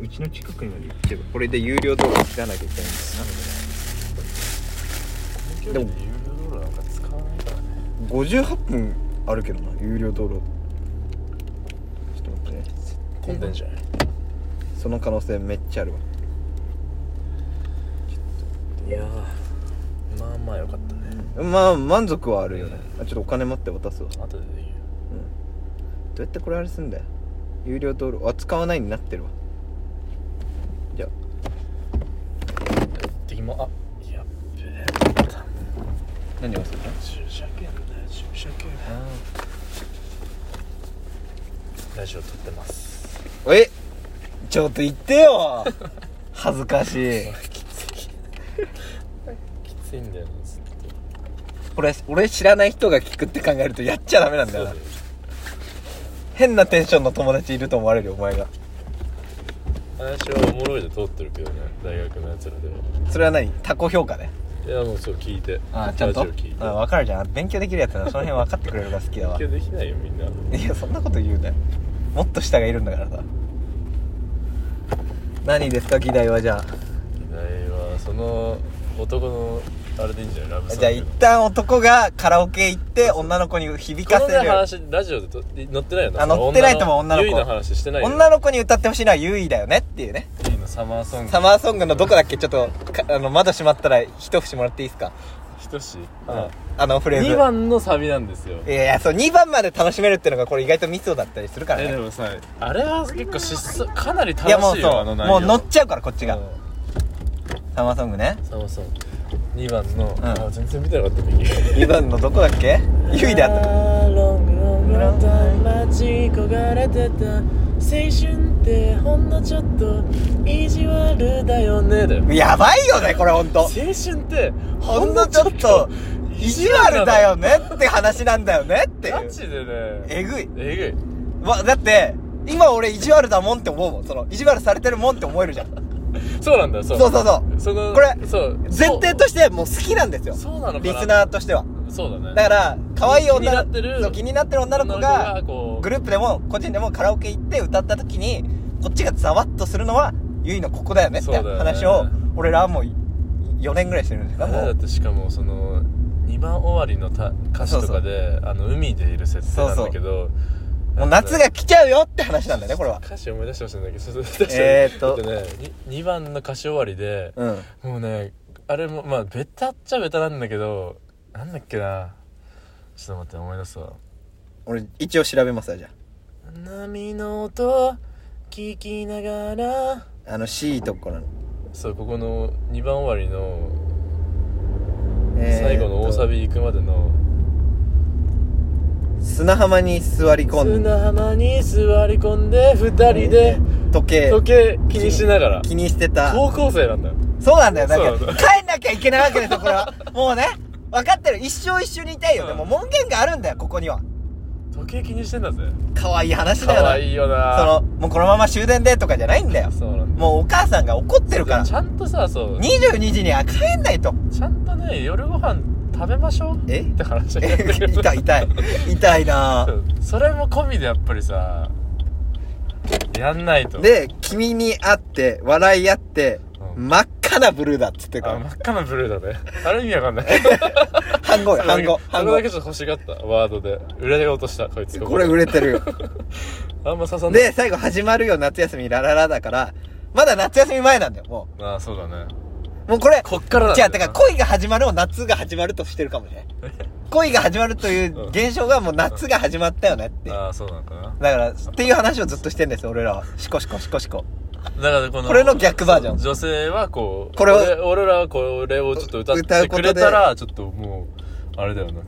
うちの近くにまで行けばこれで有料動画切らなきゃいけないんだよでも有料道路なんか使わない。からねな58分あるけどな有料道路ちょっと待ってね。混んでんじゃない？その可能性めっちゃあるわ。いやーまあまあよかったね。まあ満足はあるよね。あちょっとお金持って渡すわ。後でいいよ。どうやってこれあれすんだよ。有料道路あ使わないになってるわじゃあでもあやっべえ何をする駐車券だよ駐車券。ラジオ撮ってます。のえ？ちょっと言ってよ。恥ずかしい。きついんだよなずっと。これ俺知らない人が聞くって考えるとやっちゃダメなんだよな。変なテンションの友達いると思われるよお前が話はおもろいで通ってるけどね大学のやつらでは。それは何？タコ評価ねいやもうそう聞いて。あちゃんと？ラジオ聞いて。あ分かるじゃん。勉強できるやつならその辺分かってくれるから好きだわ。勉強できないよみんな。いやそんなこと言うなよ。もっと下がいるんだからさ。何ですか？議題はじゃあ。議題はその男のあれでいいんじゃない？ラブソング。じゃあ一旦男がカラオケ行って女の子に響かこのねせる話ラジオでと載ってないよなあ載ってないと思う女の子。ゆいの話してないよ女の子に歌ってほしいのは優位だよねっていうね。ゆいのサマーソング。サマーソングのどこだっけ？ちょっとかあの窓閉まったら一節もらっていいですか？ひとしああ。のフレーズ。2番のサビなんですよ。いやいやそう2番まで楽しめるっていうのがこれ意外とミソだったりするからね。えでもさあれは結構失踪かなり楽いやもうそう。あの内容。もう乗っちゃうからこっちが。うん。サマーソングね。サマーソング2番の、ん。あ全然見てなかった右2番のどこだっけ？優位であった。ロングロングロングタイム待ち焦がれてた。青春ってほんのちょっと意地悪だよね。だよやばいよねこれほんと。青春ってほんのちょっと意地悪だよねって話なんだよねっていう。ガチでね。えぐい。えわだって今俺意地悪だもんって思うもん。その意地悪されてるもんって思えるじゃん。ぐいそうなんだよそう。そうそうそう。そのこれそう。前提としてもう好きなんですよ。そうなのかな。リスナーとしては。そうだね。だから可愛い女気になってる。そう気になってる女の子がこう。グループでも個人でもカラオケ行って歌った時にこっちがざわっとするのはゆいのここだよねってそうだよね。話を俺らはもう4年ぐらいしてるんですかあれだもう。ってしかもその2番終わりのた歌詞とかであの海でいる設定なんだけどもう夏が来ちゃうよって話なんだよねこれは。歌詞思い出してほしいんだけどえーっと。ね 2, 番の歌詞終わりで、うん。もうねあれもまあベタっちゃベタなんだけどなんだっけな。ちょっと待って思い出すわ。俺一応調べますわじゃ波の音聞きながら。ああの C とこなの。そうここの2番終わりの最後の大サビ行くまでの砂浜に座り込んで。砂浜に座り込んで2人で時計。時計気にしながら。気にしてた。高校生なんだよ。そうなんだよ。だからそう帰んなきゃいけないわけですよこれは。もうね分かってる。一生一緒にいたいよ、うん。でも門限があるんだよここには。時計気にしてんだぜ。可愛い話だよな。可愛いよな。そのもうこのまま終電でとかじゃないんだよ。そうなんだ。もうお母さんが怒ってるから。ちゃんとさそう。22時には帰んないと。ちゃんとね夜ご飯食べましょうえ？って話なんえだけど痛い痛い。痛いな。それも込みでやっぱりさやんないと。で君に会って笑い合って、うん。真っ赤なブルーだっつってるか真っ赤なブルーだね。あれ意味わかんない。半語よ半語そ半語れだけちょっと欲しがったワードで。売れようとしたこいつ。これ売れてる。よ あんま刺さんない。で最後始まるよ夏休みラララだから。まだ夏休み前なんだよもああそうだね。うもうこれこっからなんじゃあ、だから恋が始まるを夏が始まるとしてるかもしれない。恋が始まるという現象がもう夏が始まったよねって。だああそうなのかなから、っていう話をずっとしてんですよ、俺らは。シコシコシコシコ。だからこのこれの逆バージョン女性はこうこれを俺俺らはこれをちょっと歌ってくれたらちょっともうあれだよなグ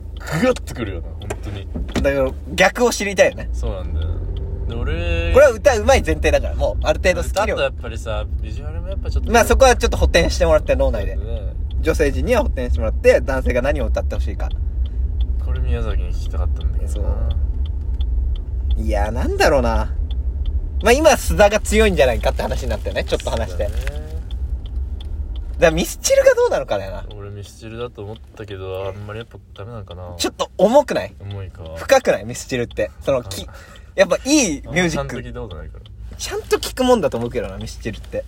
ッとくるよな本当にだから、逆を知りたいよね。そうなんだよで俺これは歌うまい前提だから、もう、ある程度スキルとやっぱりさビジュアルもやっぱちょっとまあそこはちょっと補填してもらって、脳内で。ね女性陣には補填してもらって、男性が何を歌ってほしいか。これ宮崎に聞きたかったんだけどないやー、なんだろうな。まあ今、須田が強いんじゃないかって話になったよね、ちょっと話して。だからミスチルがどうなのかだよな。俺ミスチルだと思ったけどあんまりやっぱダメなのかなちょっと重くない？重いか深くない？ミスチルって。その、き、やっぱいいミュージック。ちゃんと聞いたことないから。ちゃんと聞くもんだと思うけどなミスチルって。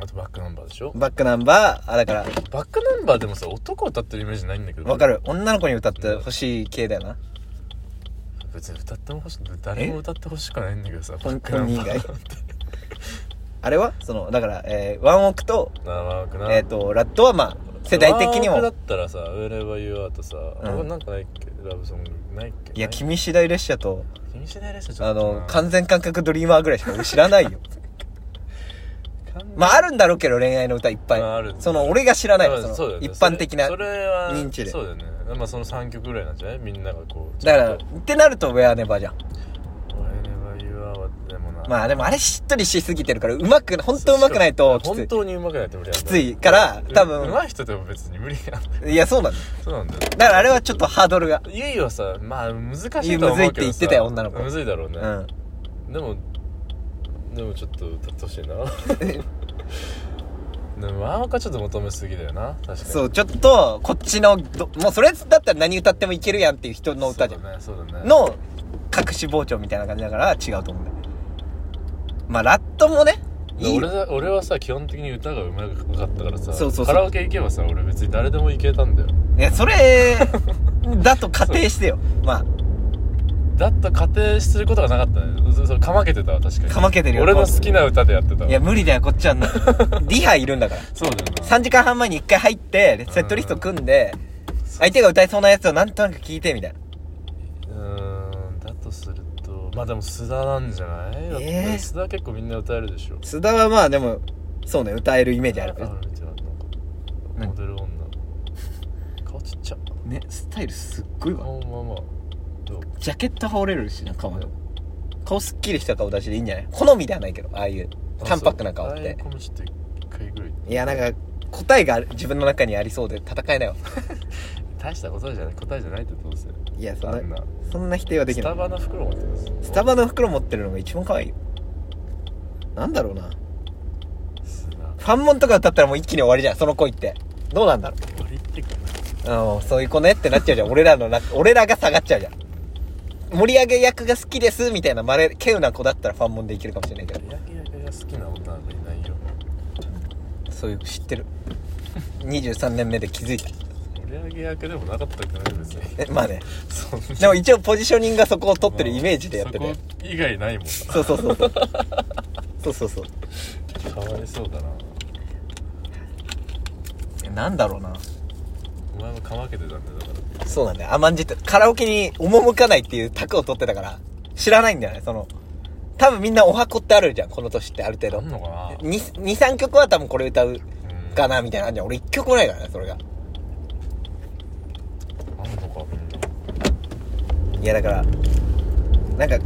あとバックナンバーでしょ？バックナンバーあだから。バックナンバーでもさ男歌ってるイメージないんだけど。わかる。女の子に歌ってほしい系だよな。別に歌ってもほしい誰も歌ってほしくないんだけどさ本バックナンバー。あれは？そのだから、えーワンオクとえっ、とラットはまあ世代的にワンオクだもったらさ「Wherever You Are」とさ、うん。あなんかないっけ？ラブソングないっけ？いや君次第列車と君次第列車ちょあっとな。の完全感覚ドリーマーぐらいしか俺知らないよ。完全。まああるんだろうけど恋愛の歌いっぱい。まああるその俺が知らない。まあそのそうだよね。一般的なそれそれは認知で。そうだよね。まあその3曲ぐらいなんじゃない？みんながこうだからちってなると「ウェアネバーじゃんゃんと Wherever You Are はでもなまあでもあれしっとりしすぎてるからうまく本当うまくないときつ本当にうまくないと無理なん。だきついから多分。うまい人でも別に無理なん。だよいいやそうなんだよそうなんだよ。だからあれはちょっとハードルが。ゆいはさまあ難しいとは思うけどさ。むずいって言ってたよ女の子。むずいだろうね、うん。でもでもちょっと歌ってほしいな。でもワンオクはちょっと求めすぎだよな。確かに。そうちょっとこっちのどもうそれだったら何歌ってもいけるやんっていう人の歌じゃん。そうだねそうだね。の隠し包丁みたいな感じだから違うと思うんだよまあラットもねいい俺だ俺はさ基本的に歌がうまかったからさそうそうそう。カラオケ行けばさ俺別に誰でも行けたんだよ。いやそれ だと仮定してよ。まあ。だった仮定することがなかったね。そそれかまけてたわ確かに。かまけてるよ。俺の好きな歌でやってたわ。いや無理だよこっちは。な リハいるんだから。そうだよな。3時間半前に1回入ってセットリスト組んで相手が歌いそうなやつをなんとなく聞いてみたいな。うーんだとするとまあでも須田なんじゃない？えー？須田結構みんな歌えるでしょ。須田はまあでもそうね歌えるイメージあるあるじゃん。なんか何？モデル女。顔ちっちゃ。ねスタイルすっごいわ。顔まあまあ。どう？ジャケット羽織れるしな顔。の顔すっきりした顔出しでいいんじゃない？好みではないけどああいう淡白な顔って。あそう。ああいう子もちょっと一回ぐらい。いやなんか答えが自分の中にありそうで戦えないわ。大した答えじゃない。答えじゃないってどうせいやそんなあんなそんな否定はできない。スタバの袋持ってます。スタバの袋持ってるのが一番可愛いよ。なんだろうな。須ファンモンとか歌ったらもう一気に終わりじゃん。その恋って。どうなんだろってかううんそういう子ねってなっちゃうじゃん。俺らのな俺らが下がっちゃうじゃん。盛り上げ役が好きですみたいなまれ稀有な子だったらファンモンでいけるかもしれないけど。が好きな女なんかいないよ。そういう知ってる。23年目で気づいた盛り上げ役でもなかったくない別に。えまあね。そんな。でも一応ポジショニングがそこを取ってるイメージでやってて。そこ以外ないもんな。そうそうそうそう。そうそうそう。かわいそうだな。えなんだろうな。お前もかまけてたんだよだから。そうなんだよ。甘んじてカラオケに赴かないっていう卓を取ってたから知らないんだよねその。多分みんなお箱ってあるじゃんこの年ってある程度。あんのかな。23曲は多分これ歌ううん。かなみたいなのあんじ。ゃん俺1曲もないからねそれがあんのかみんないやだからなんか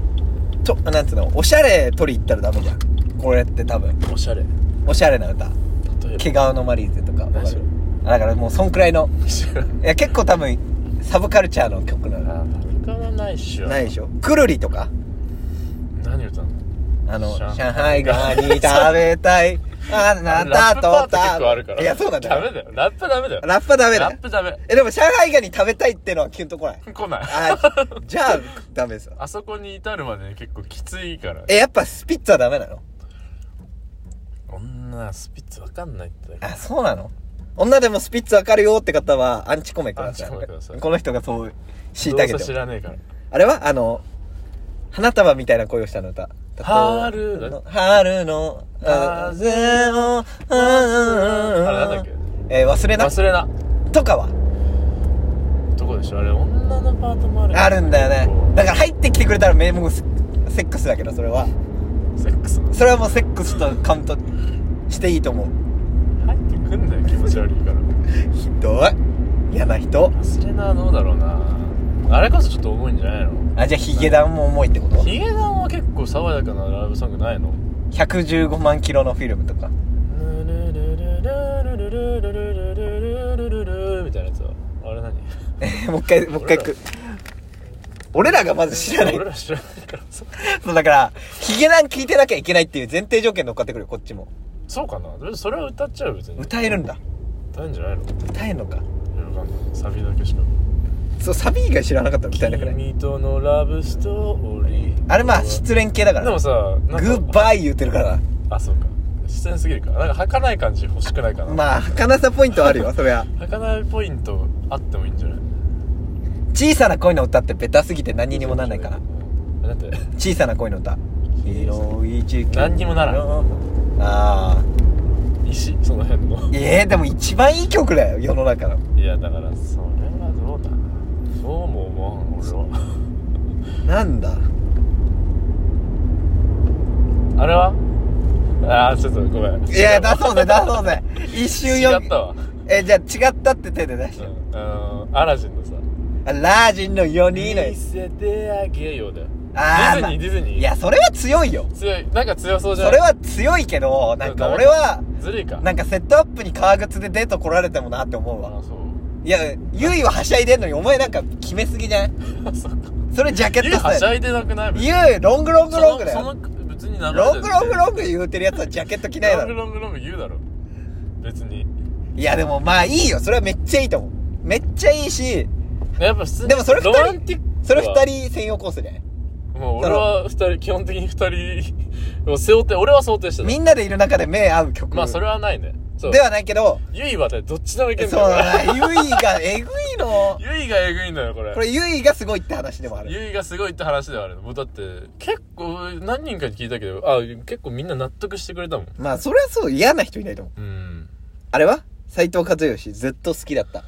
となんつうのおしゃれ取り行ったらダメじゃん。これって多分。おしゃれ。おしゃれな歌。毛皮のマリーゼとかわかだからもうそんくらいの。いや結構多分サブカルチャーの曲なの。あファミカはないっしょ。ないでしょ。くるりとか。何歌うの？あの、上海。上海ガニ食べたい。あなたとラップパート結構あるからいや、そうなんだよ。ダメだよラップダメだよラップはダメだよラッ。プダメえ、でも上海ガニ食べたいってのはキュンとこない？来ないあ、じゃあ、ダメですよ。あそこに至るまでに結構きついからえ、やっぱスピッツはダメなの？女スピッツわかんないってあ、そうなの？女でもスピッツわかるよって方は、アンチコメください。アンチコメくださいこの人がそう、敷いて。知らねえからあれは？あの、花束みたいな声をしたの歌。春の春の風を、ああれなんだっけ？えー忘れな？忘れな。とかは？どこでしょあれ女のパートもあるあるんだよね。だから入ってきてくれたら名目セセックスだけどそれは。セックスの？それはもうセックスとカウントしていいと思う。入ってくんなよ気持ち悪いから。ひどい。嫌な人。忘れなどうだろうなあれこそちょっと重いんじゃないの？あじゃあヒゲダンも重いってこと？ヒゲダンは結構爽やかなラブソングないの？115万キロのフィルムとか。みたいなやつはあれ何えもう一回もう一回く俺らがまず知らない俺ら知らないからさそうだからヒゲダン聞いてなきゃいけないっていう前提条件乗っかってくるよこっちもそうかなそれは歌っちゃうよ別に歌えるんだ歌えんじゃないの歌えんのかいやわかんないサビだけしかそうサビ以外知らなかったら歌えなくない君とのラブストーリー。あれまあ失恋系だから。でもさなんかグッバイ言ってるから。あそうか。失恋すぎるかなんか儚い感じ欲しくないかな。まあ儚さポイントはあるよ そりゃ儚いポイントあってもいいんじゃない？小さな恋の歌ってベタすぎて何にもなんないから。えだって？小さな恋の歌。広い地球何にもならん。ああ石？その辺の。えー、でも一番いい曲だよ世の中の。いやだからそうだそうも思わん俺は。なんだ？あれは？ああちょっとごめん。いや出そうぜ出そうぜ。一瞬よ違ったわ。えじゃあ違ったって手で出して。うんあのアラジンのさ。あラージンの4人のや見つせてあげようだよ。あーディズニーディズニー。いやそれは強いよ。強い。なんか強そうじゃないそれは強いけどなんか俺はずるいか。なんかセットアップに革靴でデート来られてもなって思うわ。あそういやゆいははしゃいでんのにお前なんか決めすぎじゃないあそっかそれジャケットはしゃいでなくない?ゆいロングロングロングだよ。その別に流れてる。ロングロングロング言うてるやつはジャケット着ないだロングろロングロング言うだろ。別に。いやでもまあいいよ。それはめっちゃいいと思う。めっちゃいいし。やっぱ普通にでもそれ二人ロマンティックは。それ二人専用コースじゃない?もう俺は二人基本的に二人を背負って俺は想定してた。みんなでいる中で目合う曲。まあそれはないねではないけどゆいはねどっちでもいけんそうだよだなゆいがえぐいの。ゆいがえぐいんだよこれ。これゆいがすごいって話でもある。ゆいがすごいって話ではある。もうだって結構何人かに聞いたけどあ結構みんな納得してくれたもん。まあそれはそう嫌な人いないと思う。うん。あれは？斎藤和義ずっと好きだった。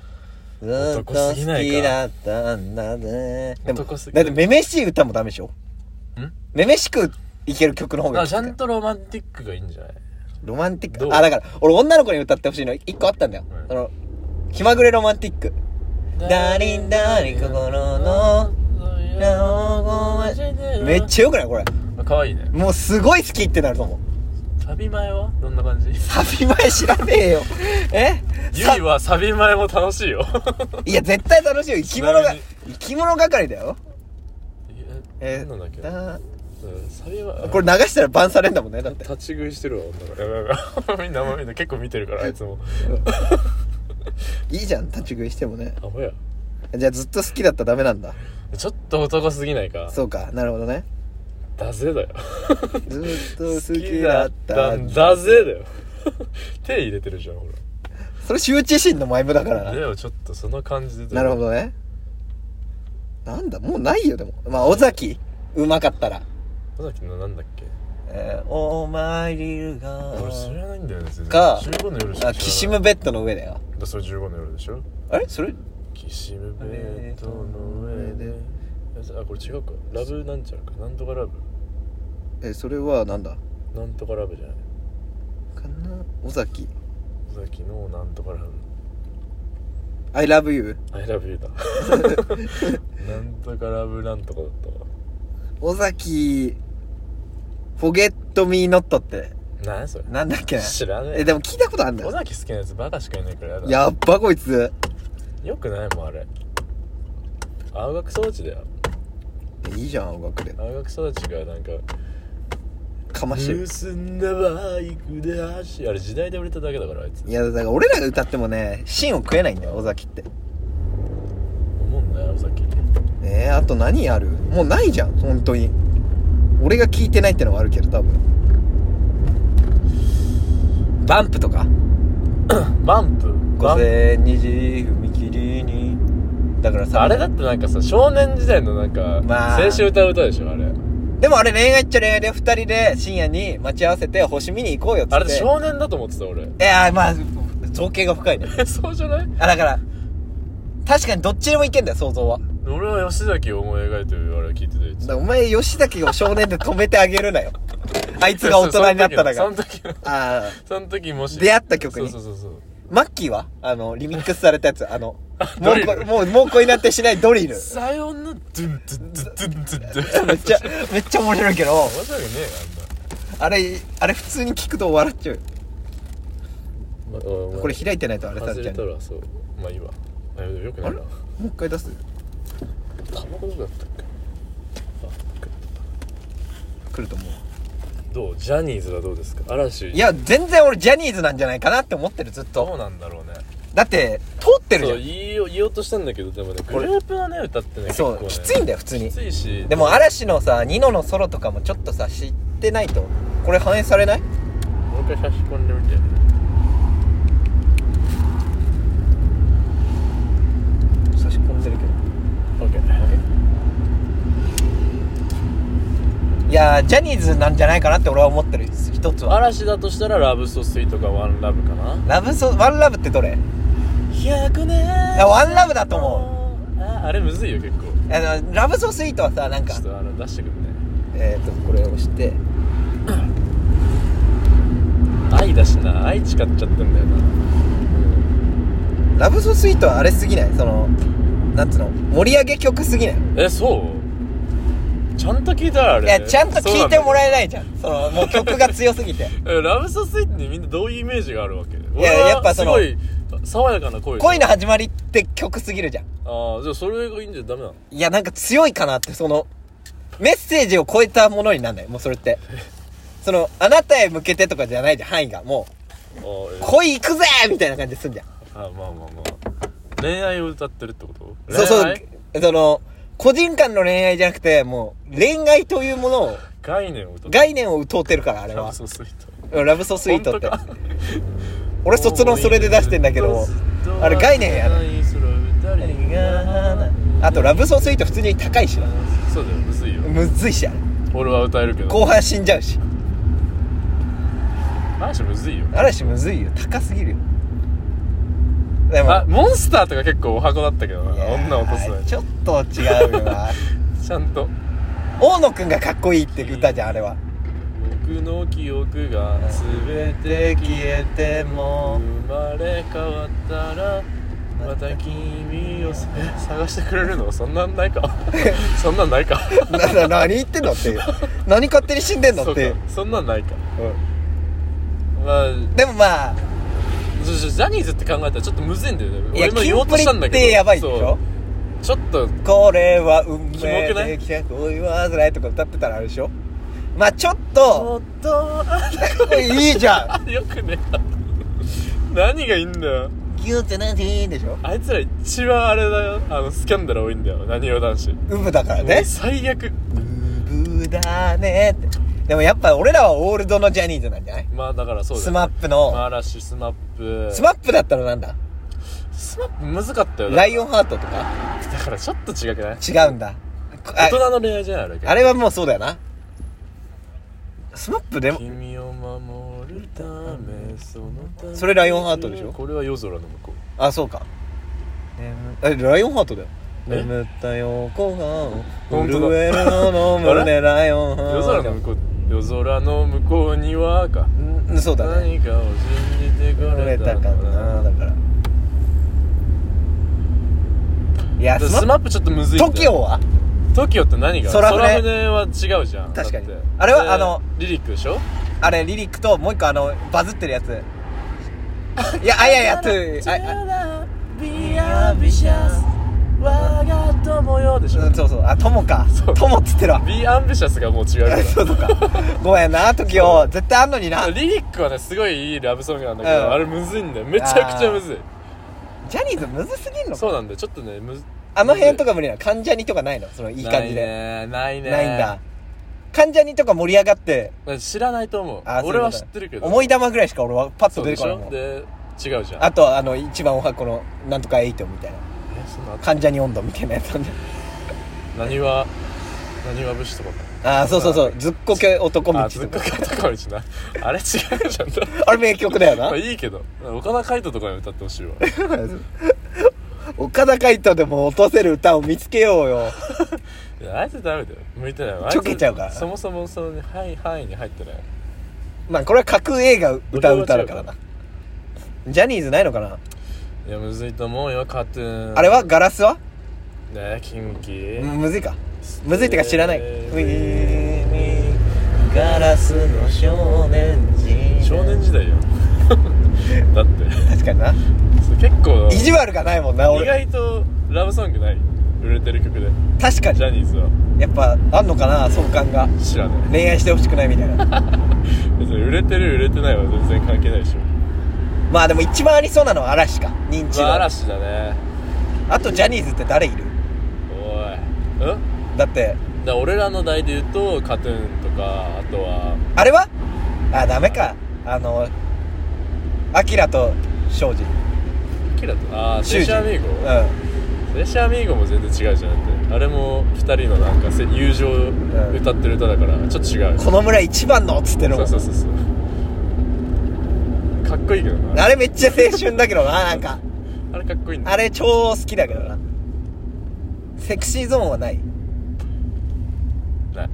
ずっと男すぎないか。好きだったんだね。でも男すぎだってめめしい歌もダメでしょ？ん？めめしくいける曲の方がいいあちゃんとロマンティックがいいんじゃない？ロマンティッどう？クあだから俺女の子に歌ってほしいの。一個あったんだよ、うんその気まぐれロマンティック。ダリンダリン心のめっちゃよくないこれ。ゃかわいいね。もうすごい好きってなると思う。サビ前は？どんな感じ？サビ前知らねえよ。え？ゆいはサビ前も楽しいよ。いや絶対楽しいよ。生き物がちなみに。生き物係だよ。えなんだっけ？だうんサビはこれ流したらバンされんだもんねだって。立ち食いしてるわ女が。やばいやばいみんなみんな結構見てるからあいつも。いいじゃん立ち食いしてもね。アホや。じゃあずっと好きだったらダメなんだ。ちょっと男すぎないか。そうかなるほどね。だぜだよ。ずっと好きだった。んだぜだよ。手入れてるじゃんほそれ羞恥心のマイムだかららな。でもちょっとその感じでなるほどね。なんだもうないよでも。まあ尾崎うまかったら尾崎のなんだっけ？えー、お前いるが。俺知らないんだよね全然か15の夜しか知らないあきしむベッドの上だよ。だそれ15の夜でしょ？あれ？それ？きしむベッドの上で。あこれ違うか。ラブなんちゃらか。なんとかラブ。えそれはなんだ？なんとかラブじゃない。かな？尾崎。尾崎のなんとかラブ。I love you I love you だ。なんとかラブなんとかだったわ。尾崎 Forget me not って。何それ？なんだっけ？な知らねえ。えでも聞いたことあるんだ尾よ崎好きなやつバカしかいないからやだやっばこいつ。よくないもんあれ。青学装置だよ。えいいじゃん音楽で。青学装置がなんかかましてる結んだバイクで走あれ時代で売れただけだからあいつ。いやだから俺らが歌ってもね芯を食えないんだよ尾崎って。思うんだよ尾崎。えー、あと何ある？もうないじゃん本当に俺が聞いてないってのはあるけど多分。バンプとか？バンプ？午前2時踏切に。だからさあれだってなんかさ少年時代のなんか、まあ。青春歌う歌でしょあれ。でもあれ恋愛っちゃ恋愛で二人で深夜に待ち合わせて星見に行こうよって。あれで少年だと思ってた俺。いやまあ造形が深いね。え そうじゃない？あだから確かにどっちでもいけんだよ想像は俺は吉崎を思い描いてるあれ聞いてたよだからお前吉崎を少年で止めてあげるなよ。あいつが大人になったらが。その時のああその時もし出会った曲に。そうそうそうマッキーは？あのリミックスされたやつ。あの もうこもうもう恋なんてしないドリル。さよなら。ドゥンドゥンドゥンドゥンドゥンめっちゃめっちゃ面白いけど。面白くねえあれあれ普通に聞くと笑っちゃう。これ開いてないとあれさ外れれちゃうらそう。まあいいわ。あよくないな。あれ？う一回出す？タバコどこだったっけ来ると思う。どう？ジャニーズはどうですか？嵐。いや全然俺ジャニーズなんじゃないかなって思ってるずっと。どうなんだろうね。だって通ってるじそうゃん。言いよ言おうとしたんだけどでもねグループのね歌ってねそう、結構ね。きついんだよ普通に。きついし。でも嵐のさニノのソロとかもちょっとさ知ってないと。これ反映されない？もう一回差し込んでみて差し込んでるけどいやージャニーズなんじゃないかなって俺は思ってる一つは。嵐だとしたらラブソスイートかワンラブかな。ラブソワンラブってどれ？100年やワンラブだと思ああれむずいよ結構。あのラブソスイートはさなんかちょっとあの出してくるね。えっ、ー、とこれを押して。愛だしな愛誓っちゃってんだよな。ラブソスイートはあれすぎない？そのなんつうの？盛り上げ曲すぎない？えそう？ちゃんと聞いたらあれいやちゃんと聞いてもらえいないじゃん。そのもう曲が強すぎて。ラブソスイートにみんなどういうイメージがあるわけ？いややっぱそのすごい爽やかな声恋の始まりって曲すぎるじゃん。ああじゃあそれがいいんじゃダメなの？いやなんか強いかなってそのメッセージを超えたものになんない。もうそれって。そのあなたへ向けてとかじゃないじゃん範囲が。もあう恋行くぜみたいな感じですんじゃん。あまあまあまあ。恋愛を歌ってるってこと？そうそう。その個人間の恋愛じゃなくてもう恋愛というものを概念を概念を問うてるからあれは。ラブソスイート。ラブソスイートって。俺卒論それで出してんだけどあれ概念やね。あとラブソスイート普通に高いしな。そうだよむずいよ。むずいし。あれ俺は歌えるけど。後半死んじゃうし。話むずいよ。嵐むずいよ。高すぎるよでもあモンスターとか結構お箱だったけどいやーな女落とすのに。ちょっと違うよな。ちゃんと。大野くんがかっこいいって歌じゃんあれは。僕の記憶が全て消えても生まれ変わったらまた君をさ探してくれるの？そんなんないか。そんなんないか。なな何言ってんの？って。いう何勝手に死んでんの？って。そんなんないか。うまあんでもまあジャニーズって考えたらちょっとむずいんだよね。俺も言おうとしたんだけど。ってやばいでしょ？ちょっと。これは運命できた恋は辛いとか歌ってたらあれでしょ？まあちょっと。と。いいじゃん。よくね何がいいんだよ。ギューってなんていいんでしょ？あいつら一番あれだよ。あのスキャンダル多いんだよ。なにわ男子。ウブだからね。最悪。ウブだねってでもやっぱ俺らはオールドのジャニーズなんじゃない？まあだからそうだよスマップの、マーラッシュスマップ。スマップだったらなんだ？スマップむずかったよ。ライオンンハートとか？だからちょっと違くない？違うんだ。あ大人の恋愛じゃないあれあれはもうそうだよな。スマップでも君を守るためそのため。それライオンハートでしょ？これは夜空の向こあそうか。えライオンハートだよ。え？眠った横顔本当だ。震えるのの胸ライオンハうート。夜空の向こう夜空の向こうにはか。うんそうだね。何かを信じてくこれれたかたかななだから。いやスマッスマップちょっとむずいプ TOKIO は？TOKIO って何が？空船。は違うじゃん。確かに。だって。あれはであのリリックでしょ？あれリリックともう一個あのバズってるやつ。いやあややとああ。Be ambitious 我が友よでしょ。うんそうそう。あ友か。友っつってるわ Be ambitious がもう違うか そうとか。ごめんな時を。絶対あんのにな。らリリックはねすごいいいラブソングなんだけど、うん。あれむずいんだよ。めちゃくちゃむずい。ジャニーズむずすぎんのそうな。んだよちょっとねむずあの辺とかか無理なの。関ジャニとかないの？そのいい感じで。ないねないねないんだ。関ジャニとか盛り上がって。知らないと思う。俺は知ってるけど。思い玉ぐらいしか俺はパッと出てこないもで違うじゃん。あとあの一番おはこのなんとかエイトみたいな。えそんな関ジャニ温度みたいなやつ。なんで何は何は武士とかああそうそうそう。ずっこけ男道あずっとかこけとか道な。あれ違うじゃん。あれ名曲だよな。まあいいけど。岡田海人とかに歌ってほしいわ。岡田海人でも落とせる歌を見つけようよ。いやあいつダメだよ。向いてないわ。あいつちょけちゃうか。らそもそもそのね範囲範囲に入ってないまあこれは架空映画歌う歌だからな。ジャニーズないのかな？いやむずいと思うよカトゥーン。あれは？ガラスは？ねキンキうんむずいか。むずいってか知らない。えーウィガラスの少年時。少年時代よ。だって。確かにな。それ結構。意地悪がないもんな意俺外とラブソングない？売れてる曲で。確かに。ジャニーズは。やっぱあんのかな相関が。知らない恋愛してほしくないみたいな。別に売れてる売れてないは全然関係ないでしょまあでも一番ありそうなのは嵐か。認知度、まあ嵐だね。あとジャニーズって誰いる？おい。うんだって。だ俺らの代で言うとカトゥーンとかあとは。あれは？あダメか。あのアキラと庄司キラと？ああセシアミーゴ？うん。セシアミーゴも全然違うじゃんだって。あれも二人のなんかせ友情歌ってる歌だからちょっと違う。この村一番のっつってるもん。そうそうそうそうかっこいいけどな。あれめっちゃ青春だけどななんか。あれかっこいいんだ。あれ超好きだけどな。セクシーゾーンはない。ない。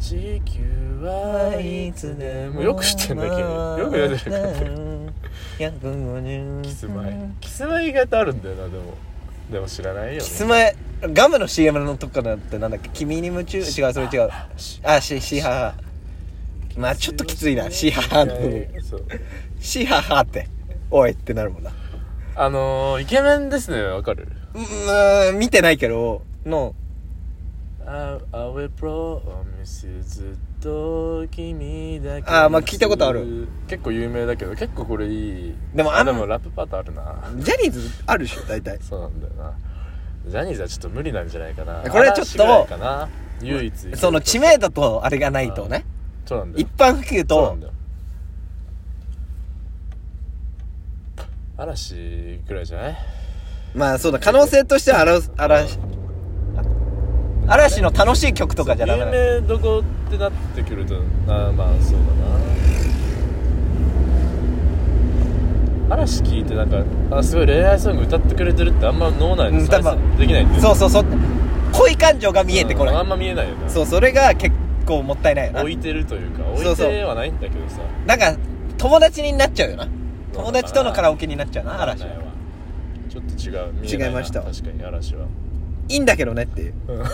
地球はいつでも。よく知ってんだ君。よくやってる150キスマイ。キスマイ意外とあるんだよなでも。でも知らないよね。キスマイガムの CM のとこだってなんだっけ？君に夢中？違うそれ違う。あシシハハまあちょっときついなシハハの部分。そう。シハハっておいってなるもんな。あのー、イケメンですねわかる？うーん見てないけどの。ああまあ聞いたことある。結構有名だけど結構これいい。でもあんでもラップパートあるな。ジャニーズあるでしょ大体。そうなんだよな。ジャニーズはちょっと無理なんじゃないかな。これちょっと唯一その知名度とあれがないとねそうなんだよ。一般普及そうなとんだよ。嵐ぐらいじゃない？まあそうだ可能性としては嵐嵐嵐の楽しい曲とかじゃダメなの。有名どこってなってくるとあまあそうだな。嵐聞いてなんかあすごい恋愛ソング歌ってくれてるってあんま脳内うんで再多分。生できないんだよそうそうそう恋感情が見えてこない。うんあんま見えないよなそうそれが結構もったいないよな。置いてるというか置そうそう。いてはないんだけどさ。なんか友達になっちゃうよな。友達とのカラオケになっちゃうな嵐は。ちょっと違う見えないな。違いました。確かに嵐は。いいんだけどねっていう。うん。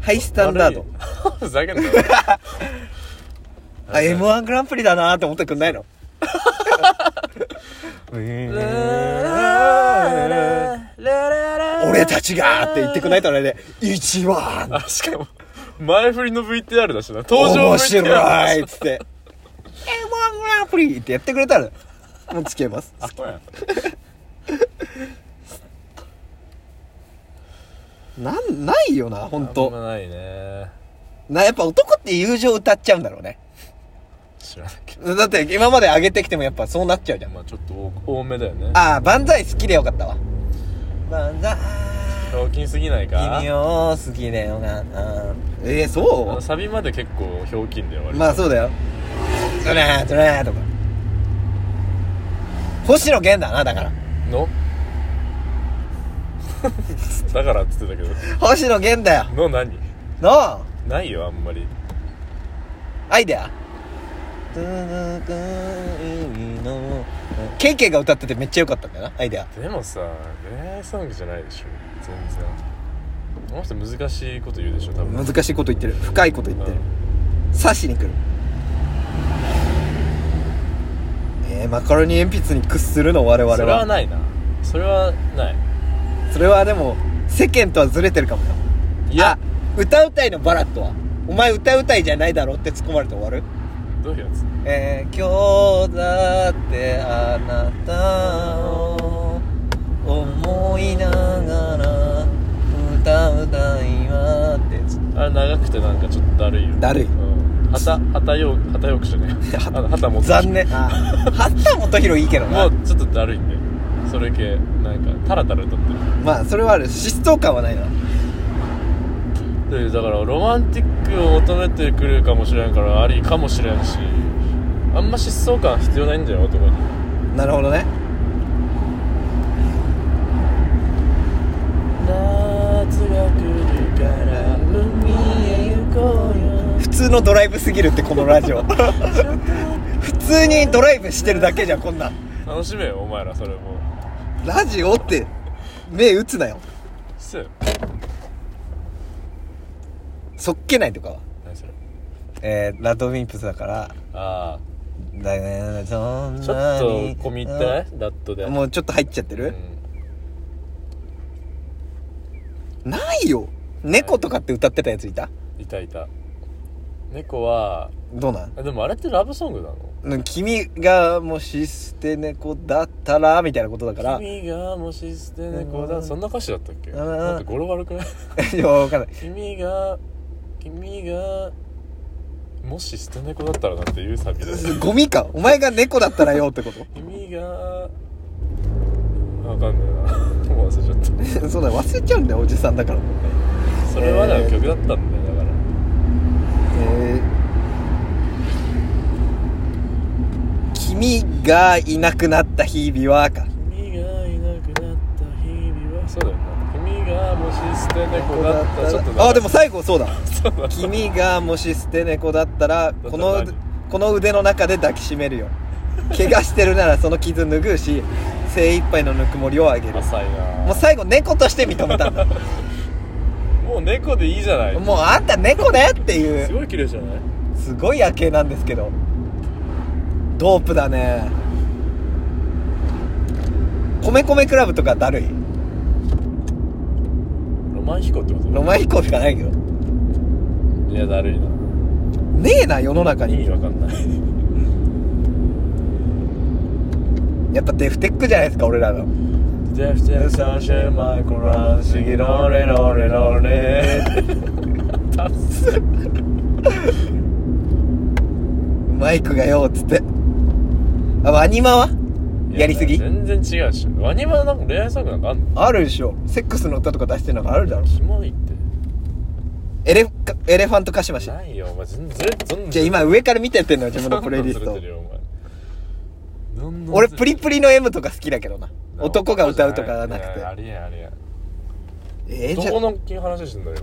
ハイスタンダード。ふざけんな。よあ m 1グランプリだなーって思ってくんないの？俺たちがーって言ってくんないとあれで一番あしかも前振りの VTR だしな。登場 VTR 面白いっつって。M1 グランプリってやってくれたらもう付き合います。あそうやなんないよな本あんま当ないね。なやっぱ男って友情歌っちゃうんだろうね。知らないけど。だって今まで上げてきてもやっぱそうなっちゃうじゃん。まあちょっと多多めだよね。ああ万歳好きでよかったわ。万歳ひょうきんすぎな。いか君を好きでよかったえー、あそのサビまで結構ひょうきんだよ割とまあそうだよそれーそれーとか星野源だな。だからのだからっつってたけど星野源だよの何のな。いよあんまりアイデアケイケイが歌っててめっちゃ良かったんだよなアイデア。でもさ恋愛ソングじゃないでしょ全然。この人難しいこと言うでしょ多分。難しいこと言ってる。深いこと言ってる。刺しに来る。えー、マカロニ鉛筆に屈するの？我々は。それはないな。それはない。それはでも世間とはずれてるかもよ。いや。あ歌うたいのバラッドは。お前歌うたいじゃないだろって突っ込まれて終わる。どういうやつ？えー、今日だってあなたを思いながら歌うたいわって。やつあれ長くてなんかちょっとだるいよ。だるい。うん。旗旗よ旗よくじゃねえあの旗持って残念。あ八田元宏いいけどな。もうちょっとだるいんだよそれ系なんかタラタラ歌ってまあそれはある。疾走感はないな。るでだからロマンティックを求めてくるかもしれんからありかもしれんしあんま疾走感必要ないんだよ男に。なるほどね。夏が来るから海へ行こうよ。普通のドライブすぎるってこのラジオ。普通にドライブしてるだけじゃんこんなん。楽しめよお前らそれも。ラジオって目打つなよ。そっけないとかは。何それ？えー、ラッドウィンプスだから。あだね。そんなちょっと込み入ってない？ラットで。もうちょっと入っちゃってる、うん。ないよ。猫とかって歌ってたやついた？いたいた。猫はどうなん？あでもあれってラブソングなの？うん君がもし捨て猫だったらみたいなことだから。君がもし捨て猫うん。だそんな歌詞だったっけ？うん。なんか語呂悪くない？いやわかんない。君が君がもし捨て猫だったらなっていうサビでゴミか。お前が猫だったらよってこと？君がわかんないな。もう忘れちゃった。そうだよ忘れちゃうんだよおじさんだから。それまでの曲だったんだよだから。えー。君がいなくなった日々はか。君がいなくなった日々はそうだよな。君がもし捨て猫だったらちょっとあでも最後そうだ君がもし捨て猫だったらこのこの腕の中で抱きしめるよ。怪我してるならその傷拭うし精一杯のぬくもりをあげる。もう最後猫として認めたんだ。もう猫でいいじゃない。もうあんた猫ねっていすうごい綺麗じゃない？すごい夜景なんですけど。ドープだね。米米クラブとかだるい。ロマン飛行ってこと？ロマン飛行しかないけどいやだるいな。ねえな世の中意味にわかんない。やっぱデフテックじゃないですか俺らの。Death Death Sunshine My Koran 不思議ロレロレロレマイクがよっつって。あワニマは？やりすぎ？全然違うしワニマなんか恋愛ソングなんかあんの？あるでしょ。セックスの歌とか出してるのがあるだろ。キモいって。エレかエレファントカシマシ。ないよお前全然全然じゃあ今上から見てってんのよ自分のプレイリスト。俺プリプリの M とか好きだけどな。男が歌うとかはなくいやあてりえんありえん。えー、じゃあ。どこの話してんだよ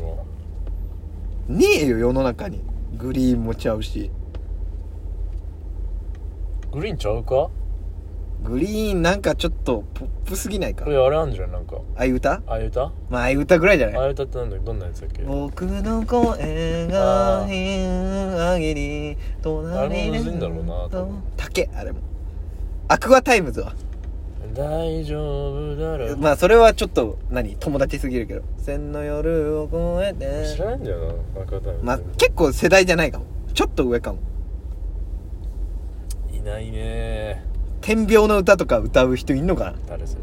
今。ねえよ世の中に。グリーンもちゃうし。グリーンちゃうか？グリーンなんかちょっとポップすぎないか？これあれあんじゃんなんか。あいう歌？ああいう歌？まああいう歌ぐらいじゃない？いう歌ってなんだどんなやつだっけ？僕の声がひんあげり隣あれもむずいんだろうな多分。竹あれも。アクアタイムズは？大丈夫だろ。うまあそれはちょっと何？友達すぎるけど「千の夜を越えて。知らないんだよな赤タイムまあ結構世代じゃないかも。ちょっと上かも。いないね天秤の歌とか歌う人いんのか誰そ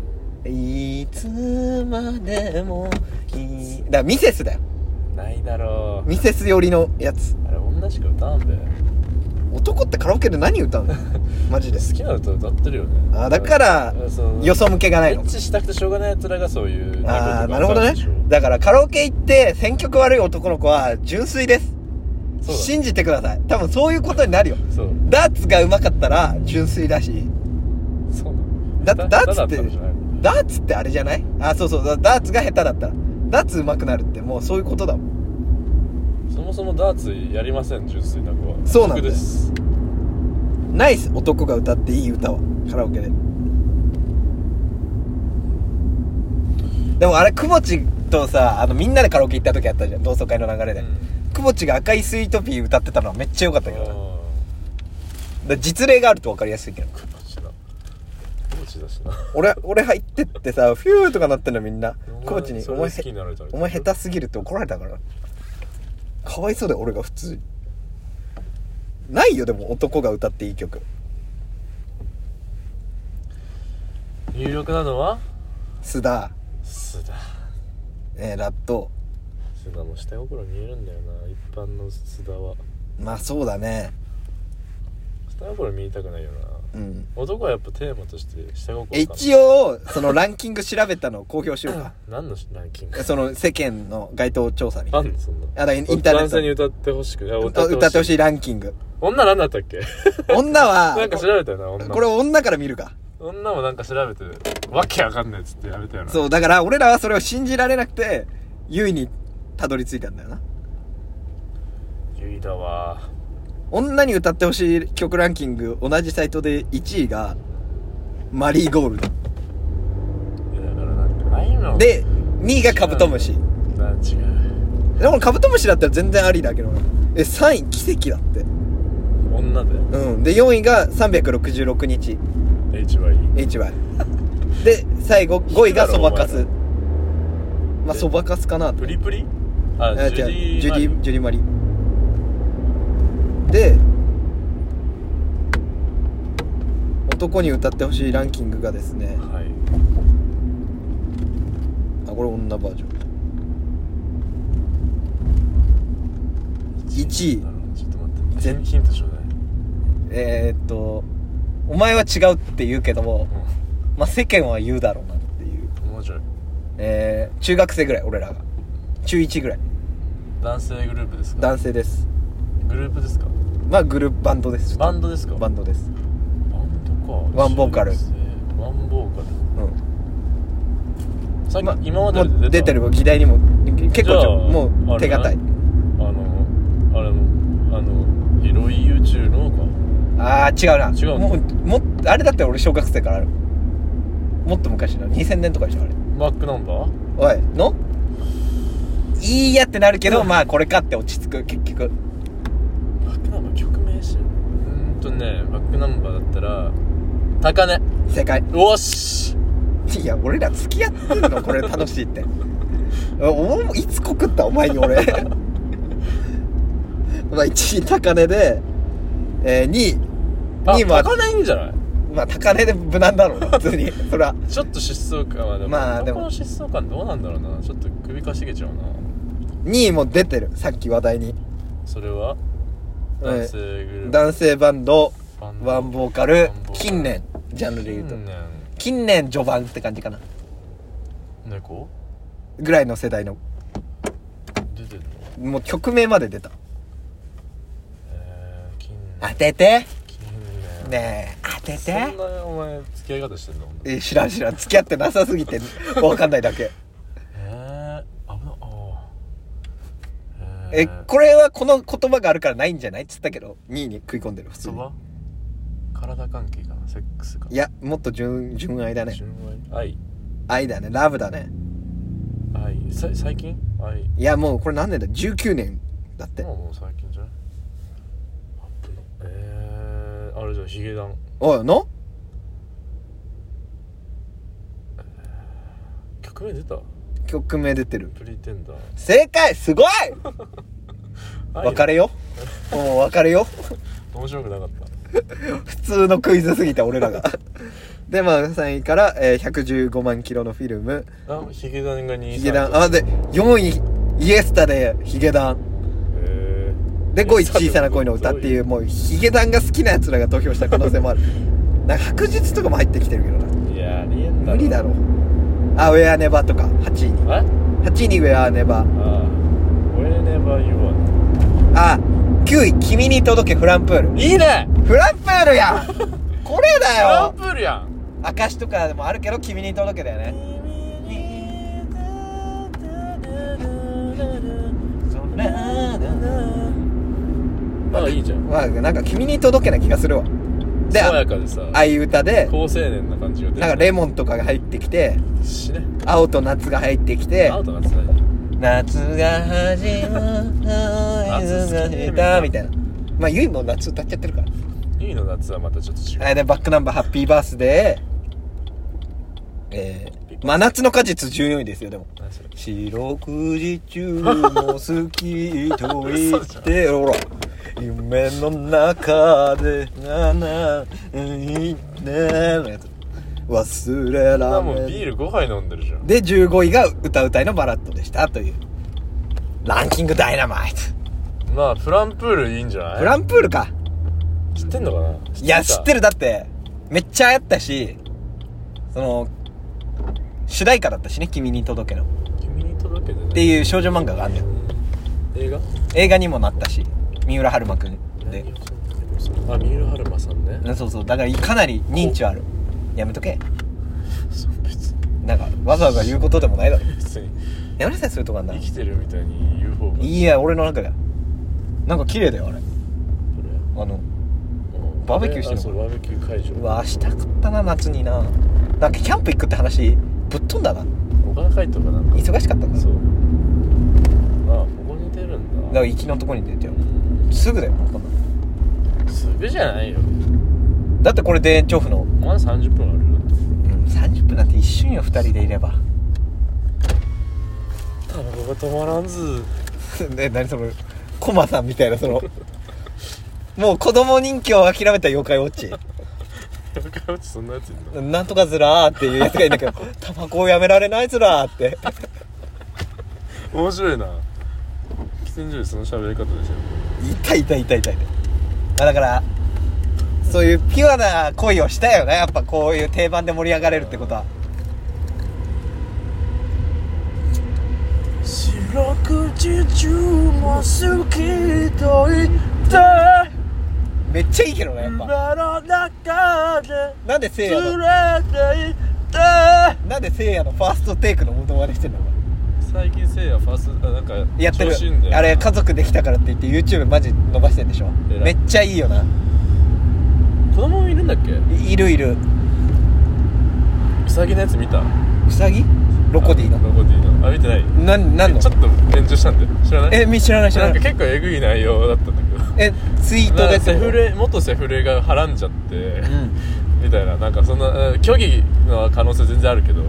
れ？ないつまでもいい。だからミセスだよ。ないだろう。ミセス寄りのやつ。あれ女しか歌わんべ男ってカラオケで何歌うの？マジで。好きな歌歌ってるよね。あだからよそ向けがないの。エッチしたくてしょうがない奴らがそういうああなるほどね。だからカラオケ行って選曲悪い男の子は純粋です。そうだ。信じてください。多分そういうことになるよ。そう。ダーツが上手かったら純粋だしだダーツってダーツってあれじゃない？あそうそうダダーツが下手だった。らダーツ上手くなるってもうそういうことだもん。そもそもダーツやりません純粋な子は。そうなんです。ナイス男が歌っていい歌はカラオケで。でもあれくぼちとさあのみんなでカラオケ行った時あったじゃん同窓会の流れで、うん。くぼちが赤いスイートピー歌ってたのはめっちゃ良かったけどな。実例があると分かりやすいけどちだしな。俺俺入ってってさフューとかなってんのみんな。お前くぼちにお前で好きになられたらお前下手すぎるって怒られたから。かわいそうだよ俺が普通に。ないよでも男が歌っていい曲。有力なのは？須田、須田。えーラット須田も下心見えるんだよな。一般の須田は。まあそうだね。下心見えたくないよなうん。男はやっぱテーマとして下心か一応そのランキング調べたのを公表しようか。何のランキング？その世間の該当調査にあんのそんな？あだからインターネット。男性に歌ってほしくい。や歌ってほしい。ランキング。女何だったっけ？女は なんか調べたよな女。これ女から見るか。女もなんか調べてわけわかんないっつってやめたよな。そうだから俺らはそれを信じられなくて優位にたどり着いたんだよな。ゆいだわ女に歌ってほしい曲ランキング同じサイトで1位がマリーゴールド。で2位がカブトムシ。でもカブトムシだったら全然ありだけど。え3位奇跡だって。女で？うん。で4位が366日。HY HY で最後5位がそばかす。まあそばかすかなプリプリ？ああジュディジュディマリで男に歌ってほしいランキングがですねはい。あこれ女バージョン1位。ちょっと待って。ぜヒントちょうだい。えー、っとお前は違うって言うけども、まあ、世間は言うだろうなっていう。うんもうちょい。えー、中学生ぐらい俺らが。中1ぐらい。男性グループですか？男性です。グループですか？まあグループバンドです。バンドですか？バンドです。バンドか。ワンボーカル。中学生ワンボーカル。うん。さっき、まあ今までもうで出てる議題にも。結構もう手堅い。あのあれのあの広い YouTube のか？ああ違うな。違うの？もうもあれだって俺小学生からある。もっと昔の。2000年とかでしょあれ。バックナンバー？おいの？いいやってなるけどまあこれかって落ち着く結局ナンバー曲名しうーんとねバックナンバーだったら高値正解。おっし。いや俺ら付き合ってんのこれ楽しいって。おおいつ告った？お前に俺。まあ1位高値で、えー、2位。あ2位もあ高値いいんじゃない？まあ高値で無難だろうな普通に。それはちょっと疾走感はでもまあでも。この疾走感どうなんだろうな。ちょっと首かしげちゃうな。2位も出てるさっき話題に。それは？えー男性グループ。男性バンド。ワンボーカル。近年。ジャンルで言うと。近年。近年序盤って感じかな。猫？ぐらいの世代の。出てるの？もう曲名まで出た。えー、近当てて。近年ねえ当てそてんなお前付き合い方してんの？えー知らん知らん。付き合ってなさすぎて分かんないだけえー、危なあーえこれはこの言葉があるからないんじゃない？っつったけど。2位に食い込んでる普通体関係かな？セックスかいやもっと純純愛だね。純愛？愛。だね。ラブだね。愛。愛さ最近？愛。いやもうこれ何年だ？19年だって。まあもう最近じゃない？えー、あれじゃんヒゲダン。おいの？曲名出た？曲名出てる。プリテンダー。正解すごい！愛 別れよ。もう別れよ。面白くなかった。普通のクイズすぎた俺らが。でまあ3位から、えー115万キロのフィルム。あヒゲダンが2位ヒゲダン。あで4位イエスタでヒゲダン。えで5位小さな恋の歌っていうもうヒゲダンが好きな奴らが投票した可能性もある。なんか白日とかも入ってきてるけどな。いやありえんだろ無理だろあウェアネバーとか8位に。え？8位にウェアネバ。ーあ。あ Whenever you want あ9位君に届けフランプール。いいね！フランプールやん！これだランよプールやん。証とかでもあるけど君に届けだよね。あいいじゃん。まあなんか君に届けな気がするわで爽やかでさ愛歌で高青年な感じがなんかレモンとかが入ってきて死ね。青と夏が入ってきてアウトなってない夏が始まった。夏好きねたみたいな。まあゆいも夏歌っちゃってるから。いいの夏はまたちょっと違う。あれでバックナンバーハッピーバースデーえー、真夏の果実14位ですよでも。四六時中も好きと言って ほら夢の中でなないねのやつ忘れられもんビール5杯飲んでるじゃん。で15位が歌うたいのバラッドでしたというランキングダイナマイト。まあフランプールいいんじゃない？フランプールか。知ってんのかな？いや知ってるる。だってめっちゃ流行ったしその主題歌だったしね「君に届けの」君に届けてていう少女漫画があんだよ。映画？映画にもなったし三浦春馬くんで。あ三浦春馬さんね。うんそうそう。だからかなり認知はある。やめとけ。そう別に。なんかわざわざ言うことでもないだろ。別に。やめなさいそういうとこあんな生きてるみたいに言う方が。いや俺の中で。なんか綺麗だよあれ。こあのれバーベキューしてるあそうバーベキュー会場。うわ明日食ったな夏にな。なんかキャンプ行くって話ぶっ飛んだな。岡田海人がなんか。忙しかったんだ。そう。あここに出るんだ。だから行きのとこに出てよすぐだよ。こんなのすぐじゃないよ。だってこれ田園調布の。まだ30分あるよ。うん30分なんて一瞬よ2人でいれば。卵が止まらんずね 何そのコマさんみたいなその。もう子供人気を諦めた妖怪ウォッチ。妖怪ウォッチそんなやついんの？なんとかずらーっていうやつがいるんだけど タバコをやめられないずらーって。面白いな。喫煙所でその喋り方でしょ痛い痛い痛い痛い。痛いあだからそういうピュアな恋をしたよね。やっぱこういう定番で盛り上がれるってことは。四六時中も好きと言って。めっちゃいいけどねやっぱ。なんでせいやの？なんでせいやのファーストテイクのモノマネしてんの？最近せいやファーストあなんかやってる。調子いいんだよあれ家族できたからって言って YouTube マジ伸ばしてんでしょ？偉い。めっちゃいいよな。子供もいるんだっけ？いいるいる。ウサギのやつ見た？ウサギロコディの。ロコディの。あ見てない？なんなんの？ちょっと炎上したんで。知らない？えみ知らない知らない。なんか結構えぐい内容だったんだけど。えツイートでセフレ元セフレがはらんじゃって、うん。みたいな。なんかそんなうん虚偽の可能性全然あるけど。うん。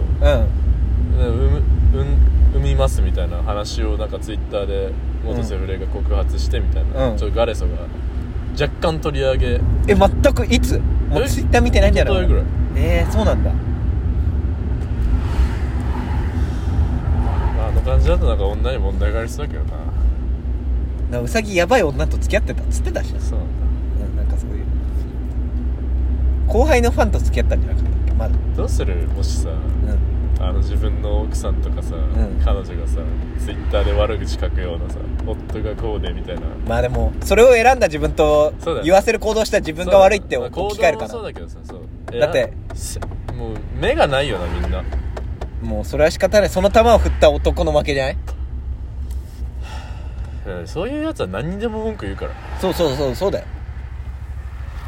産む産産みますみたいな話をなんかツイッターで元セフレが告発してみたいな、うん。ちょっとガレソが若干取り上げえ全くいつ？もうえ？ツイッター見てないんじゃな。い一昨日ぐらい。えー、そうなんだ。まああの感じだとなんか女に問題がありそうだけどな。なウサギやばい女と付き合ってたっつってたしなそうなんだ。うんなんかそういう。後輩のファンと付き合ったんじゃなかったっけ？まだ。どうする？もしさうんあの自分の奥さんとかさ、ん。彼女がさツイッターで悪口書くようなさ夫がこうでみたいな。まあでもそれを選んだ自分とそうだよ言わせる行動した自分が悪いってそうだ置き換えるかな？まあ行動もそうだけどさそうだって。せもう目がないよなみんな。もうそれは仕方ない。その球を振った男の負けじゃない？うんそういうやつは何にでも文句言うから。そうそうそうそうだよ。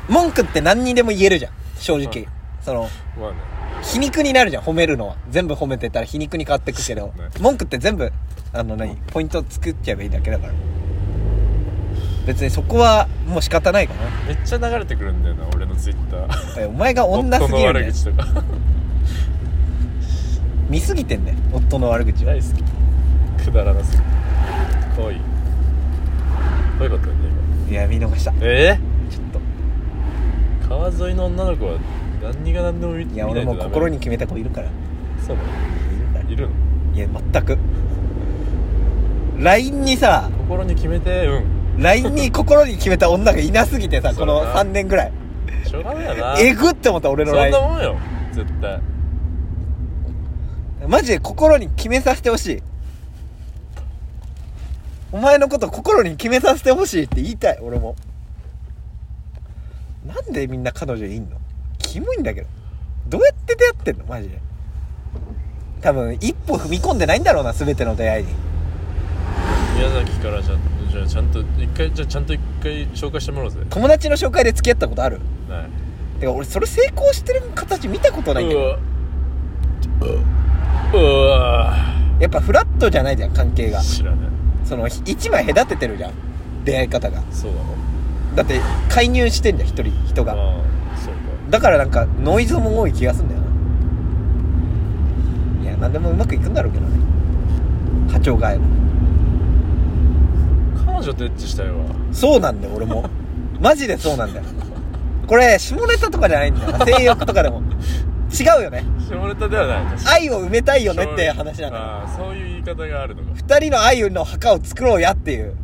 文句って何にでも言えるじゃん正直、うんそのまあね皮肉になるじゃん褒めるのは。全部褒めてたら皮肉に変わってくけど、文句って全部あの何？ポイント作っちゃえばいいだけだから。別にそこはもう仕方ないかな。めっちゃ流れてくるんだよな俺のツイッターえお前が女す夫のぎるんだよ悪口とか。見すぎてんだよ夫の悪口大好き。くだらなすぎてかわいい可愛かったよねいや見逃した。今えちょっと。え川沿いの女の子は何が何でも見いや俺も心に決めた子いるから。いそうなのるから。いる。のいや全く。LINE にさ心に決めてうん。LINE に心に決めた女がいなすぎてさこの そうだな。3年ぐらい。しょうがないよな。えぐって思った俺のそん LINE なもんよ絶対。マジで心に決めさせてほしい。お前のこと心に決めさせてほしいって言いたい俺も。なんでみんな彼女いんの？キモいんだけど。どうやって出会ってんの？マジで。多分一歩踏み込んでないんだろうな全ての出会いに。宮崎からじゃじゃあちゃんと一回じゃあちゃんと一回紹介してもらおうぜ。友達の紹介で付き合ったことある？ない。てか俺それ成功してる形見たことないけど。うわ。うわ。やっぱフラットじゃないじゃん関係が。知らない。その一枚隔ててるじゃん出会い方が。そうなの？だって介入してんじゃん一人人がだからなんかノイズも多い気がすんだよな。いや何でもうまくいくんだろうけどね。波長が合えば彼女とエッチしたいわそうなんだよ俺も。マジでそうなんだよ。これ下ネタとかじゃないんだよな。性欲とかでも。違うよね。下ネタではない。確か愛を埋めたいよねっていう話なんだよ。ああそういう言い方があるのか。二人の愛の墓を作ろうやっていう。えこ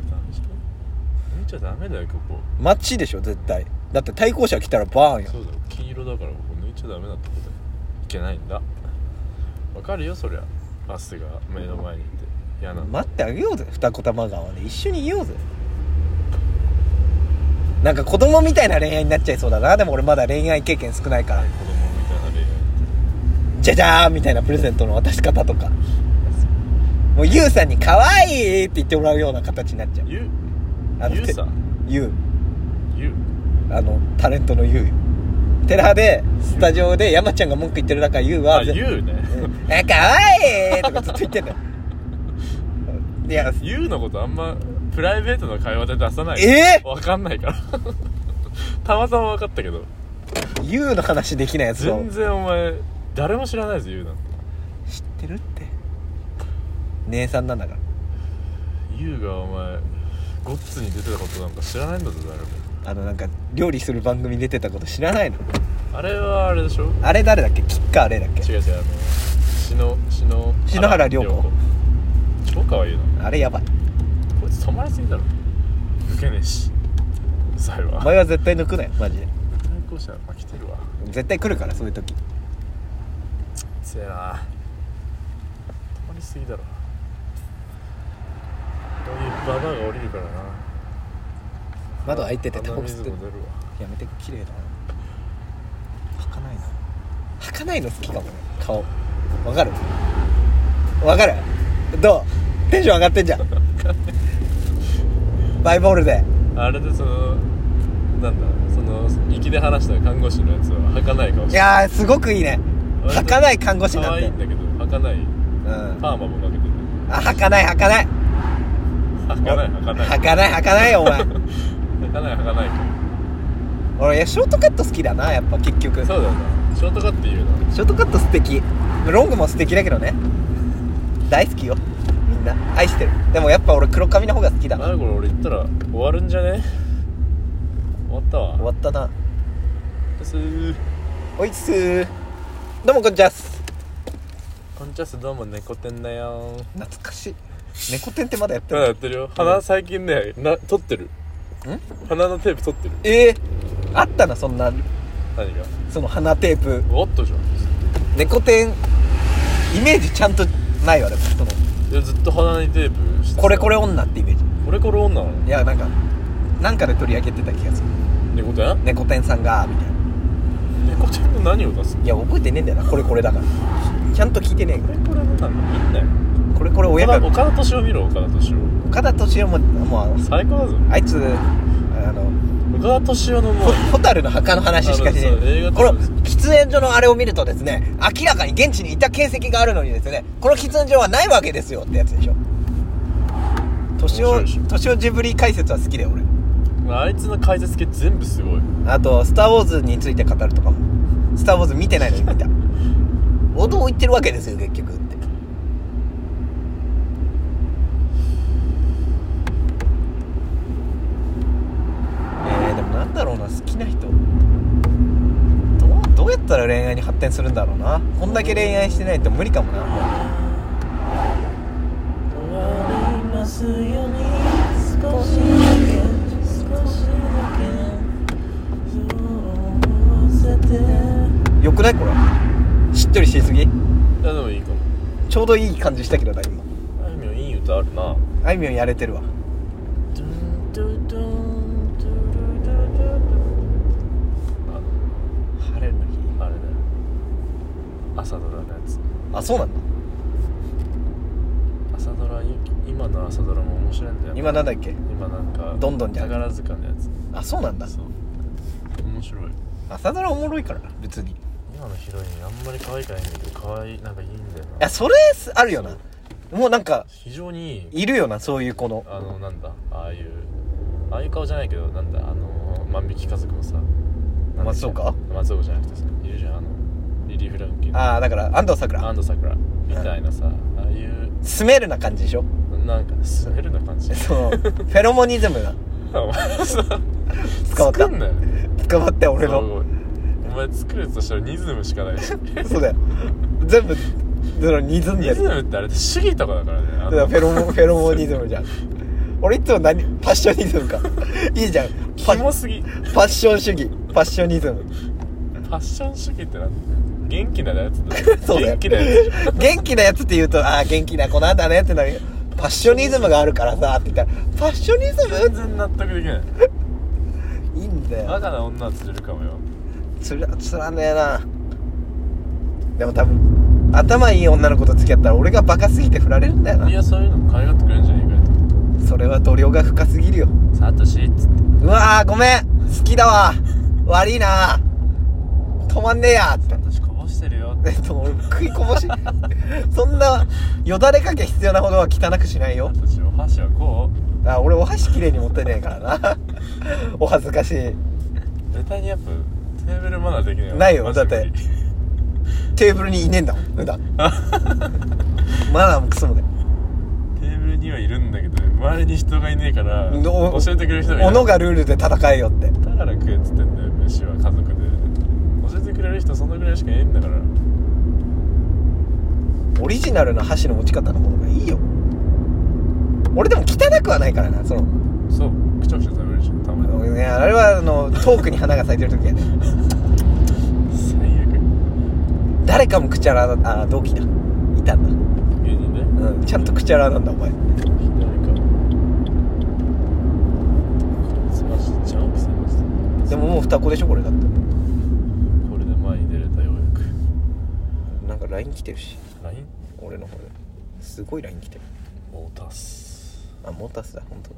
れダメじゃん抜いちゃダメだよここ。マッチでしょ絶対だって対向車来たらバーンよそうだよ。黄色だからここ抜いちゃダメなとこだよ。いけないんだ。わかるよそりゃ。アスが目の前にいて。嫌なんだ待ってあげようぜ。二子玉川で一緒にいようぜ。なんか子供みたいな恋愛になっちゃいそうだな。でも俺まだ恋愛経験少ないから。子供みたいな恋愛じゃじゃーんみたいなプレゼントの渡し方とか。もうゆうさんに可愛いって言ってもらうような形になっちゃう。ゆあのゆうさゆうゆうあのタレントのゆうテラでスタジオで山ちゃんが文句言ってる中ゆうはあゆうね「え可愛いとかずっと言ってんだよ いやゆうのことあんまプライベートの会話で出さない。え？わかんないから。たまたま分かったけど。ゆうの話できないやつを全然お前誰も知らないぞゆうなんて。知ってるって。姉さんなんだから。ゆうがお前ゴッツに出てたことなんか知らないんだぞ誰もあのなんか料理する番組出てたこと知らないの？あれはあれでしょ？あれ誰だっけ？キッカーあれだっけ？違う違う。あの篠篠篠原涼子。超可愛い。なあれやばい。こいつ止まりすぎだろ。抜けねえし。うるさいわ。お前は絶対抜くなよマジで。対向車あ来てるわ。絶対来るからそういう時。せやな。止まりすぎだろ。こういうババアが降りるからな窓開いててタバコ吸ってやめて綺麗だな。儚いな。儚いの好きかもね。顔。わかる？わかる？どう？テンション上がってんじゃん。バイボールで。あれでそのなんだその粋で話した看護師のやつは儚いかもいしれないやーすごくいいね。儚い看護師なんて。可愛いんだけど儚い。うん。パーマもかけてる。あ儚い儚い。儚い儚い。儚い儚いよお前儚い儚いか俺いやショートカット好きだなやっぱ結局。そうだよなショートカット言うなショートカット素敵。ロングも素敵だけどね。大好きよ。みんな。愛してる。でもやっぱ俺黒髪の方が好きだあれこれ俺言ったら終わるんじゃね？終わったわ。終わったな。す。ーおいっす。ーどうもこんにちはっす。こんにちはどうも猫天だよ。懐かしい。猫天ってまだやってまだやるってるよ。鼻最近ねな取ってる。ん鼻のテープ取ってる。ええあったなそんな。何が？その鼻テープ。おっとじゃん。猫天。イメージちゃんとないわでも。その。いやずっと鼻にテープしてさこれこれ女ってイメージ。これこれ女なの？いやなんかなんかで取り上げてた気がする。猫天？猫天さんがみたいな。猫天の何を出すの？いや覚えてねえんだよな。これこれだから。ちゃんと聞いてねえかこれこれのなんだみんなよらこれこれ親が。岡田岡田敏夫見ろ岡田敏夫。岡田敏夫ももう最高だぞ。あいつあの岡田敏夫のもうホホタルの墓の話しかしねあのそう映画えこの喫煙所のあれを見るとですね明らかに現地にいた形跡があるのにですねこの喫煙所はないわけですよってやつでしょ。敏夫面白いでしょ。敏夫ジブリ解説は好きだよ俺。あいつの解説系全部すごい。あと「スター・ウォーズ」について語るとかも「スター・ウォーズ」見てないのに見た。王道を言ってるわけですよ結局ってえー、でもなんだろうな好きな人。どうどうやったら恋愛に発展するんだろうな。こんだけ恋愛してないと無理かもな。もう終わりますように少しだけ少しだけそう思わせて。よくない？これ。しっとりしすぎ？いやでもいいかも。ちょうどいい感じしたけどな今。あいみょんいい歌あるな。あいみょんやれてるわ朝ドラのやつ。あそうなんだ。朝ドラい今の朝ドラも面白いんだよ今なんだっけ？今なんかどんどんじゃん。宝塚のやつ。あそうなんだ。そう。面白い。朝ドラおもろいからな別に。い今のヒロインあんまり可愛くないんだけど可愛いなんかいいんだよな。やそれあるよな。もうなんか非常にいいいるよなそういう子の。あのなんだああいうああいう顔じゃないけどなんだあの万引き家族のさ松岡？松岡じゃなくてさいるじゃんあのリリー・フランキーのああだから安藤サクラ。安藤サクラ。みたいなさああいう。スメルな感じでしょ？なんかスメルな感じ。そのフェロモニズムが。お前さ捕まった。作んなよ。捕まって俺の。お前作るとしたらニズムしかないし。そうだよ。全部そのニズんでニるズムってあれ主義とかだからね。だからフェロモン フェロモニズムじゃん。俺いつも何パッショニズムか。いいじゃん。パ キモすぎ。パッション主義。パッショニズム。ファッション主義ってなんだ元気なやつだ そうだよ。元気なやつ元気なやつって言うとああ元気な子なんだねってなる。パッショニズムがあるからさって言ったらパッショニズ全然納得できない。ムいいんだよ。バカな女は釣れるかもよ。つらつらねえな。でも多分頭いい女の子と付き合ったら俺がバカすぎて振られるんだよな。いやそういうのも可愛がってくれるんじゃねえかそれは度量が深すぎるよ。サトシっつって。うわーごめん。好きだわ。悪いな止まんねえやって。サトシこぼしてるよえっと俺 食いこぼし。そんなよだれかけ必要なほどは汚くしないよ。サトシお箸はこう。あ俺お箸きれいに持ってねえからな。お恥ずかしい。絶対にやっぱテーブルマナーできないないよだって。テーブルにいねえんだもん普段。マナーもクソもねテーブルににはいるんだけど周りに人がいねえからの教えてくれる人がいない斧がルールで戦えよって。だから食えっつってんだよ飯は家族でくれる人そのぐらいしかいないんだから。オリジナルな箸の持ち方のものがいいよ。俺でも汚くはないからなその。そう。くちゃくちゃ食べるしたまに。ねあれはあの遠くに花が咲いてる時やね最悪。誰かもクチャラだあ同期だ。いたんだ。芸人ねうんちゃんとクチャラなんだお前。でももう双子でしょこれだってこれで前に出れたようや LINE 来てるし。LINE? 俺の方で。すごい LINE 来てる。モータス。あモータスだ本当だ。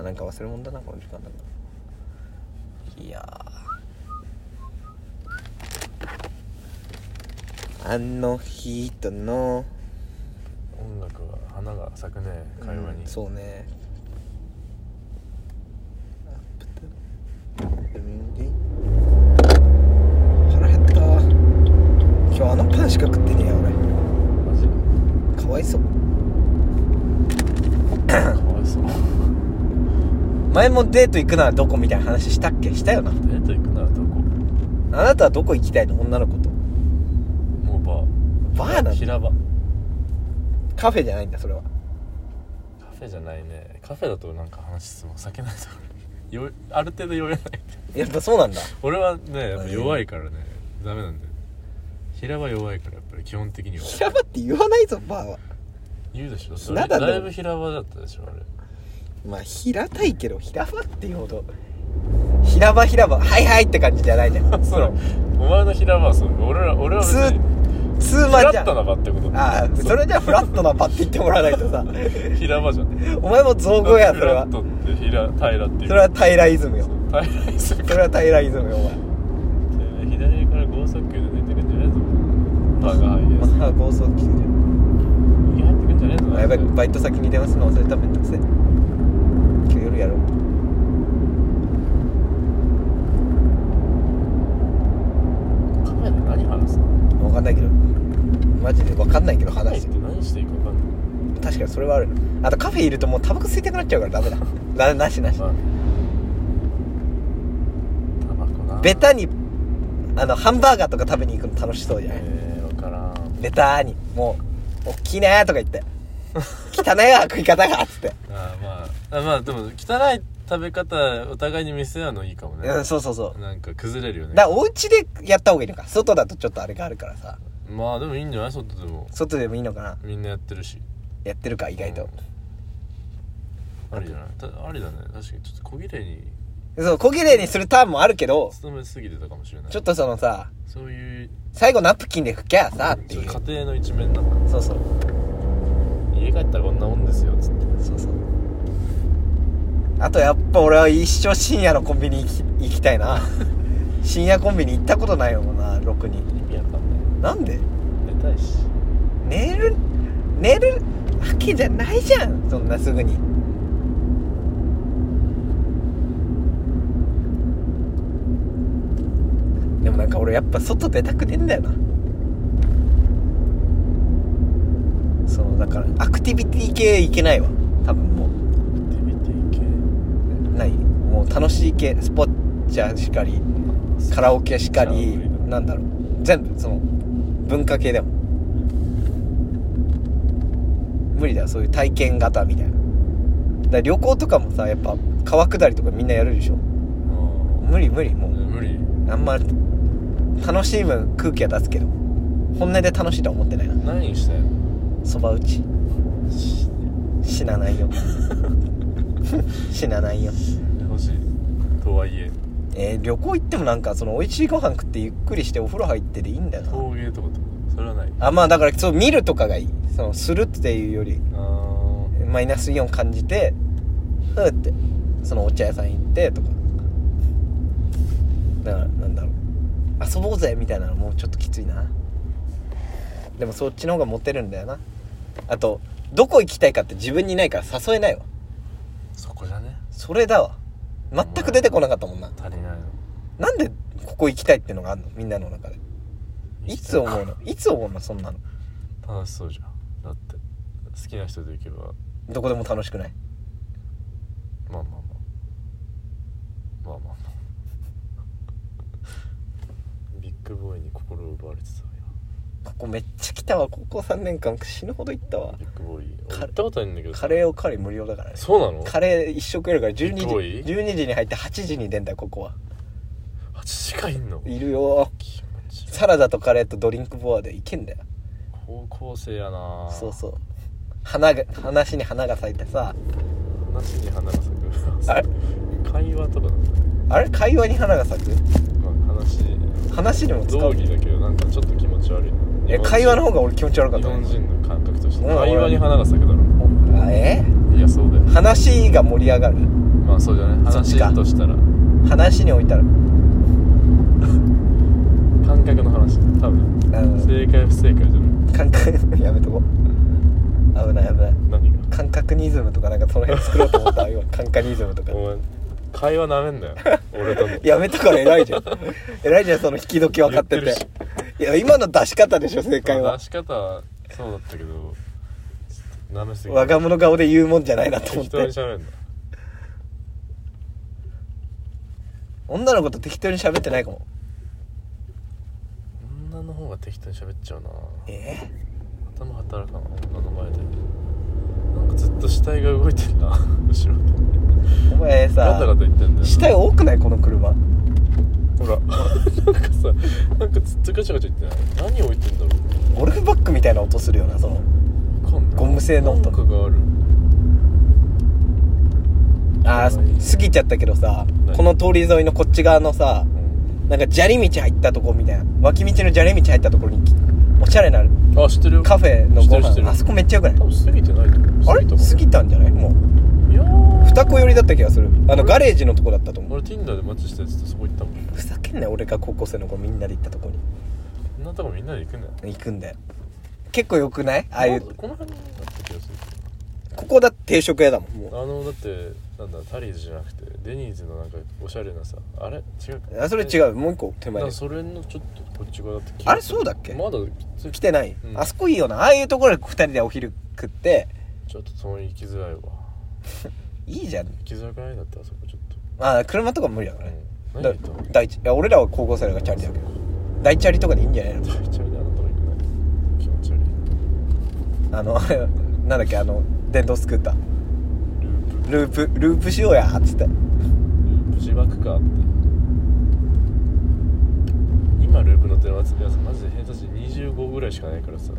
あなんか忘れ物だなこの時間だな。いやー。あの人の。音楽は花が咲くね会話に、うんそうね。腹減ったあのパンしか食ってねえや俺。マジか。わいそう。かわいそう。前もデート行くならどこみたいな話したっけ？したよな。デート行くならどこ？あなたはどこ行きたいの？女の子と。もうバー。バーなんだ。平場。カフェじゃないんだそれは。カフェじゃないね。カフェだとなんか話すも避けないとよある程度酔えない。やっぱそうなんだ。俺はねやっぱ弱いからね。ダメなんだよ平場弱いからやっぱり基本的には。平場って言わないぞバーは。言うでしょ。ひな壇だだいぶ平場だったでしょあれ。まあ平たいけど平場っていうほど。平場平場はいはいって感じじゃないじゃん。それお前の平場はそう。俺ら俺は別にツーマンじゃん。フラットな場ってことああそれじゃあフラットな場って言ってもらわないとさ。平場じゃん。お前も造語やそれは。フラットって平平らっていう。それは平らイズムよ。平らにするそれは平らイズムよお前。左から剛速球でねーがハイエースまあ高速機じゃん右入ってくんじゃねえぞあやばいバイト先に電話するの忘れためんどくせえ。今日夜やろう。カフェで何話すの？分かんないけど。マジで分かんないけどカフェ話って何していいか分かんない。確かにそれはある。あとカフェいるともうタバコ吸いたくなっちゃうからダメだ。ななしなし。まあタバコな。ベタにあのハンバーガーとか食べに行くの楽しそうじゃない？えー、分からんベタにもう「おっきいね」とか言って「汚いわ食い方が」っつって。あーまああまあでも汚い食べ方お互いに見せ合うのいいかもね。うんそうそうそう。なんか崩れるよね。だからお家でやった方がいいのか。外だとちょっとあれがあるからさ。まあでもいいんじゃない？外でも。外でもいいのかな？みんなやってるし。やってるか意外と、ありじゃな。いたありだね。確かにちょっと小綺麗にそう小綺麗にするターンもあるけど勤めすぎてたかもしれない。ちょっとそのさそういう最後ナプキンで拭きゃさっていう。家庭の一面な。んだそうそう。家帰ったらこんなもんですよつって。そうそう。あとやっぱ俺は一生深夜のコンビニ行き行きたいな。深夜コンビニ行ったことないよなろくに。意味わかんなんで？寝たいし。寝る寝るわけじゃないじゃんそんなすぐにでもなんか俺やっぱ外出たくねえんだよな。そのだからアクティビティ系いけないわ。多分もう。テビティ系。ない。もう楽しい系。スポッチャしかりカラオケしかりなんだろう。全部その文化系でも。無理だよ。そういう体験型みたいな。だ旅行とかもさやっぱ川下りとかみんなやるでしょ。無理無理もう。無理。あんま楽しむ空気は出すけど本音で楽しいとは思ってないな。何したいのそば打ち。死なないよ。死なないよ。欲しい。とはいえ。えー旅行行ってもなんかその美味しいご飯食ってゆっくりしてお風呂入ってでいいんだよな。陶芸とかと？それはない。あまあだからそう見るとかがいい。そのするっていうよりあマイナスイオン感じてふーってそのお茶屋さん行ってとか。だからなんだろう遊ぼうぜみたいなのもうちょっときついな。でもそっちの方がモテるんだよな。あとどこ行きたいかって自分にないから誘えないわ。ーそこじゃね？それだわ。全く出てこなかったもんな。足りないの。なんでここ行きたいってのがあるの？みんなの中で。いつ思うの？いつ思うの？そんなの。楽しそうじゃん。だって好きな人と行けば。どこでも楽しくない？まあまあまあ。まあまあボーイに心を奪われてたわここめっちゃ来たわ。高校3年間死ぬほど行ったわ。今ビッグボーイ。行ったことないんだけどカレーをカレー無料だからね。そうなの？カレー一食やるから。12時ビッグボーイ？12時に入って8時に出んだよここは。8時間いんの？いるよ。気持ちいい。サラダとカレーとドリンクボアでいけんだよ。高校生やなそうそう。花が話に花が咲いてさ。話に花が咲く。あれ？会話とかなんだ。あれ？会話に花が咲く？まあ話話にも使う。道義だけどなんかちょっと気持ち悪いえ会話の方が俺気持ち悪かっ日た。ね本人の感覚として。うん会話に花が咲くだろあえ？いやそうだよ。話が盛り上がる。まあそうじゃないそっちか。話としたら。話に置いたら。感覚の話。多分。うん。正解不正解じゃない？感覚 やめとこ危ない危ない。何が？感覚ニズムとかなんかその辺作ろうと思った今。感覚ニズムとか。お前会話なめんなよ。俺との。やめたから偉いじゃん。偉いじゃんその引き時分かってて。いや今の出し方でしょ正解は。まあ出し方はそうだったけどなめすぎ我が物顔で言うもんじゃないなと思っ適当にて喋んな。女の子と適当に喋ってないかも。女の方が適当に喋っちゃうな。え頭働かん女の前でなんかずっと死体が動いてんな。後ろで。ー、お前ガタガさタ言ってんだよ死体多くないこの車？ほら。なんかさなんかずっとガチャガチャ言ってない？何置いてんだろゴルフバッグみたいな音するよなその。うわかんない。ゴム製の音。なんかがある。あー過ぎちゃったけどさ何この通り沿いのこっち側のさうん。なんか砂利道入ったとこみたいな。脇道の砂利道入ったところにおしゃれなあ知ってるよ。カフェのご飯。あそこめっちゃよくない？多分過ぎてないと思う。あれ？過ぎたんじゃない？もう。いやー。二子寄りだった気がする。あのガレージのとこだったと思う。俺 Tinder でマッチしたやつとそこ行ったもんふざけんなよ俺が高校生の頃みんなで行ったとこに。そんなとこみんなで行くんだよ。行くんだよ。結構よくない？ああいう。この辺だった気がする。ここだって定食屋だもんもあのだってなんだタリーズじゃなくてデニーズのなんかおしゃれなさあれ？違ううあそれ違う。もう一個手前で。なんかそれのちょっとこっち側だった気あれがするそうだっけ？まだ来てない、うん。あそこいいよな。ああいうところで二人でお昼食って。ちょっと遠い行きづらいわ。いいじゃん。行きづらくない？だったあそこちょっああ車とか無理だから。ね、と、うん、だ何言った？の第一いや俺らは高校生だからチャリだけど。大チャリとかでいいんじゃない？の大チャリであなたが行くない気持ち悪い。あのあれ なんだっけ？あの電動スクーターループループしようやっつって。ループ自爆かって。今ループ乗ってるやつマジで偏差値25ぐらいしかないからさ。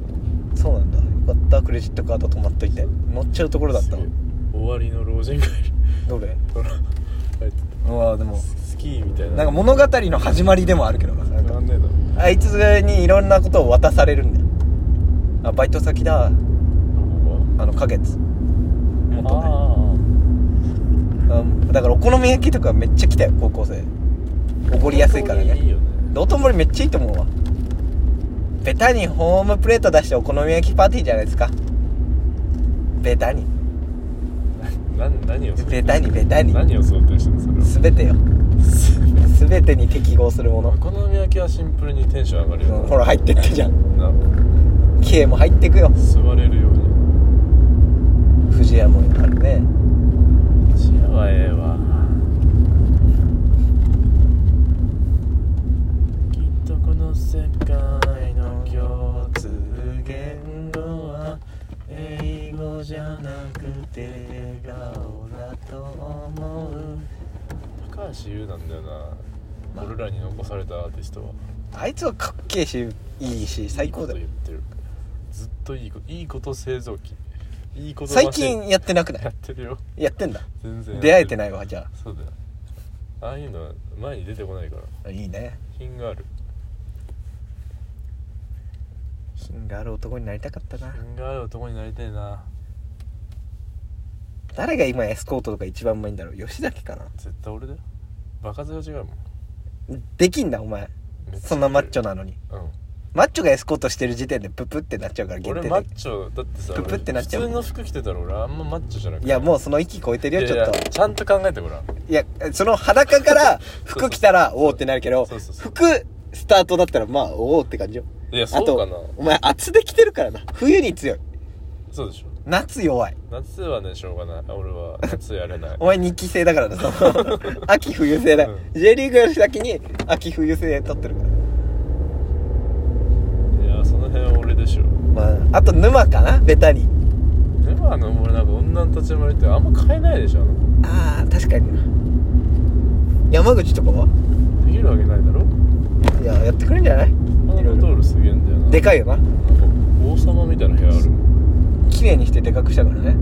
そうなんだ。よかった。クレジットカード止まっといて。乗っちゃうところだった終わりの老人がいるどれ？うわでも。たスキーみたいな。なんか物語の始まりでもあるけどな。なんかあいつにいろんなことを渡されるんだよ。あバイト先だ。あの花月が元ねあうんだからお好み焼きとかめっちゃ来たよ高校生。おごりやすいからね。いいよね。道頓堀めっちゃいいと思うわ。ベタにホームプレート出してお好み焼きパーティーじゃないですか。ベタに。な何を想定ベタにベタに。何を想定してんのそれは。全てよ。全てに適合するもの。お、好み焼きはシンプルにテンション上がるよなうんほら入ってってじゃん。な。K も入ってくよ。座れるように。藤屋もあるね。幸はええわきっとこの世界の共通言語は英語じゃなくて笑顔だと思う。高橋優なんだよな。俺らに残されたアーティストは。あいつはかっけえしいいし最高だよ。いいこと言ってる。ずっといいこといいこと製造機いいこと最近やってなくなやっいてるよ。やってんだ。全然出会えていないわじゃそうだよ。ああいうのは前に出てこないから。あいいね。品がある。品がある男になりたかったな。品がある男になりたいな。誰が今エスコートとか一番うまいんだろう？吉崎かな？絶対俺だよ。バカ面が違うもん。できんだお前。そんなマッチョなのに。うんマッチョがエスコートしてる時点でププってなっちゃうから限定俺で。マッチョだってさププってなっちゃう俺普通の服着てたら俺あんまマッチョじゃなくてい？やもうその域超えてるよちょっと。やちゃんと考えてごらん。いやその裸から服着たらおおってなるけどそうそうそう。服スタートだったらまあおおって感じよ。いやあそうかな。とお前厚で着てるからな。冬に強い。そうでしょ。夏弱い。夏はねしょうがない。俺は夏やれない。お前2期生だからなその。秋冬制だ、うん。J リーグより先に秋冬制取ってるからいやその辺は俺でしょ。まああと沼かな？ベタに。沼の俺なんか女の立ち回りってあんま変えないでしょあのああ確かにな。山口とかは？できるわけないだろ。いややってくれるんじゃない？ハードトールすげえんだよな。でかいよな。なんか王様みたいな部屋ある。綺麗にしてでかくしたからね。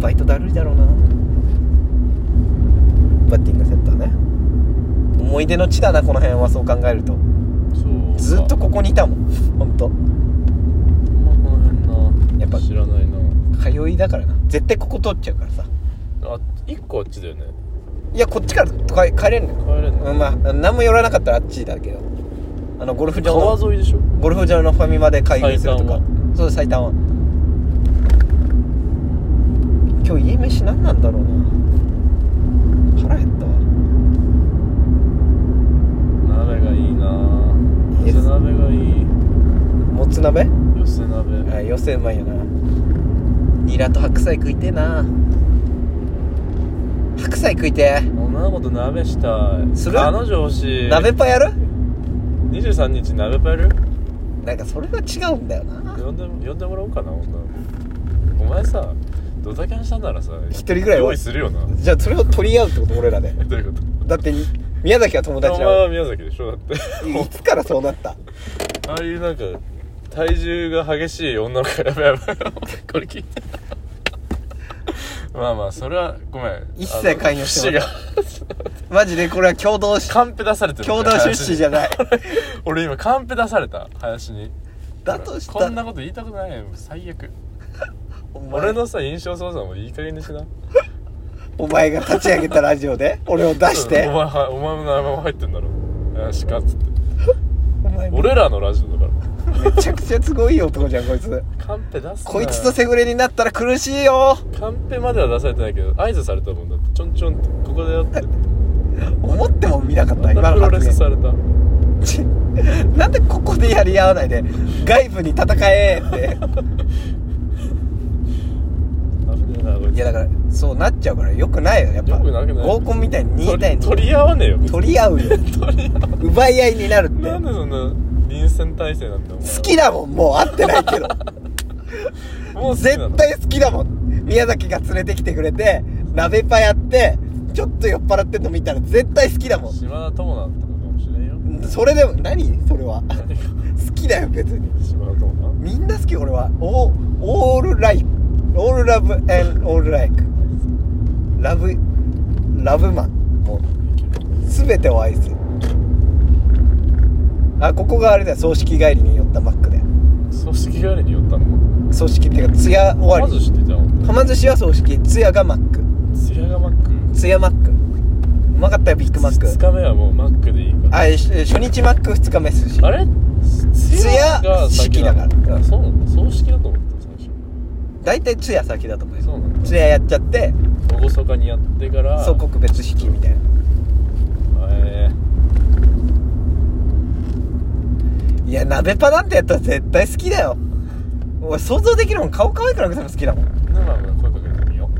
バイトだるいだろうな。バッティングセンターね。思い出の地だなこの辺はそう考えるとずっとここにいたもんほんと。あんまこの辺なやっぱ知らないな。通いだからな。絶対ここ通っちゃうからさ。あ一個あっちだよね。いやこっちから帰帰れんのよ。帰れんの、うんまあ何も寄らなかったらあっちだけど。あのゴルフ場の川沿いでしょ？ゴルフ場のファミマで開業するとか。そう最短は今日家飯何なんだろうな腹減ったわ鍋がいいなえ寄せ鍋がいい。もつ鍋。寄せ鍋あ寄せうまいよな。ニラと白菜食いてえな。白菜食いてえ。女の子と鍋したい。する？彼女欲しい。鍋パやる？23日鍋パやる？なんかそれは違うんだよな。呼んで呼んでもらおうかな女の子。お前さドタキャンしたならさ一人ぐらいは用意するよな。じゃあそれを取り合うってこと俺らで。え どういうこだって宮崎は友達なの？は宮崎でしょだって。いつからそうなった？ああいうなんか体重が激しい女の子がやばいやばいこれ聞いてまあまあそれはごめん。一切介入してもらがマジでこれは共同しカンペ出されてる共同出資じゃない。俺今カンペ出された林に。だとしたこんなこと言いたくない。よ最悪。俺のさ印象操作もいい加減にしなお前が立ち上げたラジオで俺を出して。お前はお前の名前も入ってんだろ。よしかっつって。お前め俺らのラジオだから。ちゃくちゃすごい男じゃんこいつ。カンペ出すなこいつとセフレになったら苦しいよ。カンペまでは出されてないけど合図されたもんだって。ちょんちょんって。ここでやって。思っても見なかったま今のたプロレス発された。なんでここでやり合わないで外部に戦えっていやだからそうなっちゃうからよくないよ。やっぱよくなくない合コンみたいに2対2取り取り合わねえよ取り合うよ。取り合わ奪い合いになるって。なんでそんな臨戦態勢なんだ好きだもんもう会ってないけど。もう絶対好きだもん。宮崎が連れてきてくれて鍋パやってちょっと酔っ払ってんの見たら絶対好きだもん。島田友なんてことかもしれんよ。それでも何？それは。好きだよ別に。島田友なみんな好き俺は。オーオールライクオールラブ and オールライクラブラブマンもう全てを愛す。あここがあれだよ。葬式帰りに寄ったマックで。葬式帰りに寄ったの？葬式っていうか通夜終わり。まず知ってたのはま寿司は葬式。通夜がマック。ツヤがマック。通夜マック。うまかったよビッグマック。2日目はもうマックでいいか。らあえし初日マック2日目寿司。あれ？ツヤが先なの式だから。あそうなの葬式だと思った。最初大体通夜先だと思うよ。そうなんだ。通夜やっちゃって厳かにやってからそう告別式みたいな。え。いや鍋パなんてやったら絶対好きだよ。俺想像できるもん。顔可愛くなくても好きだもん。ー、沼も声かけてみよ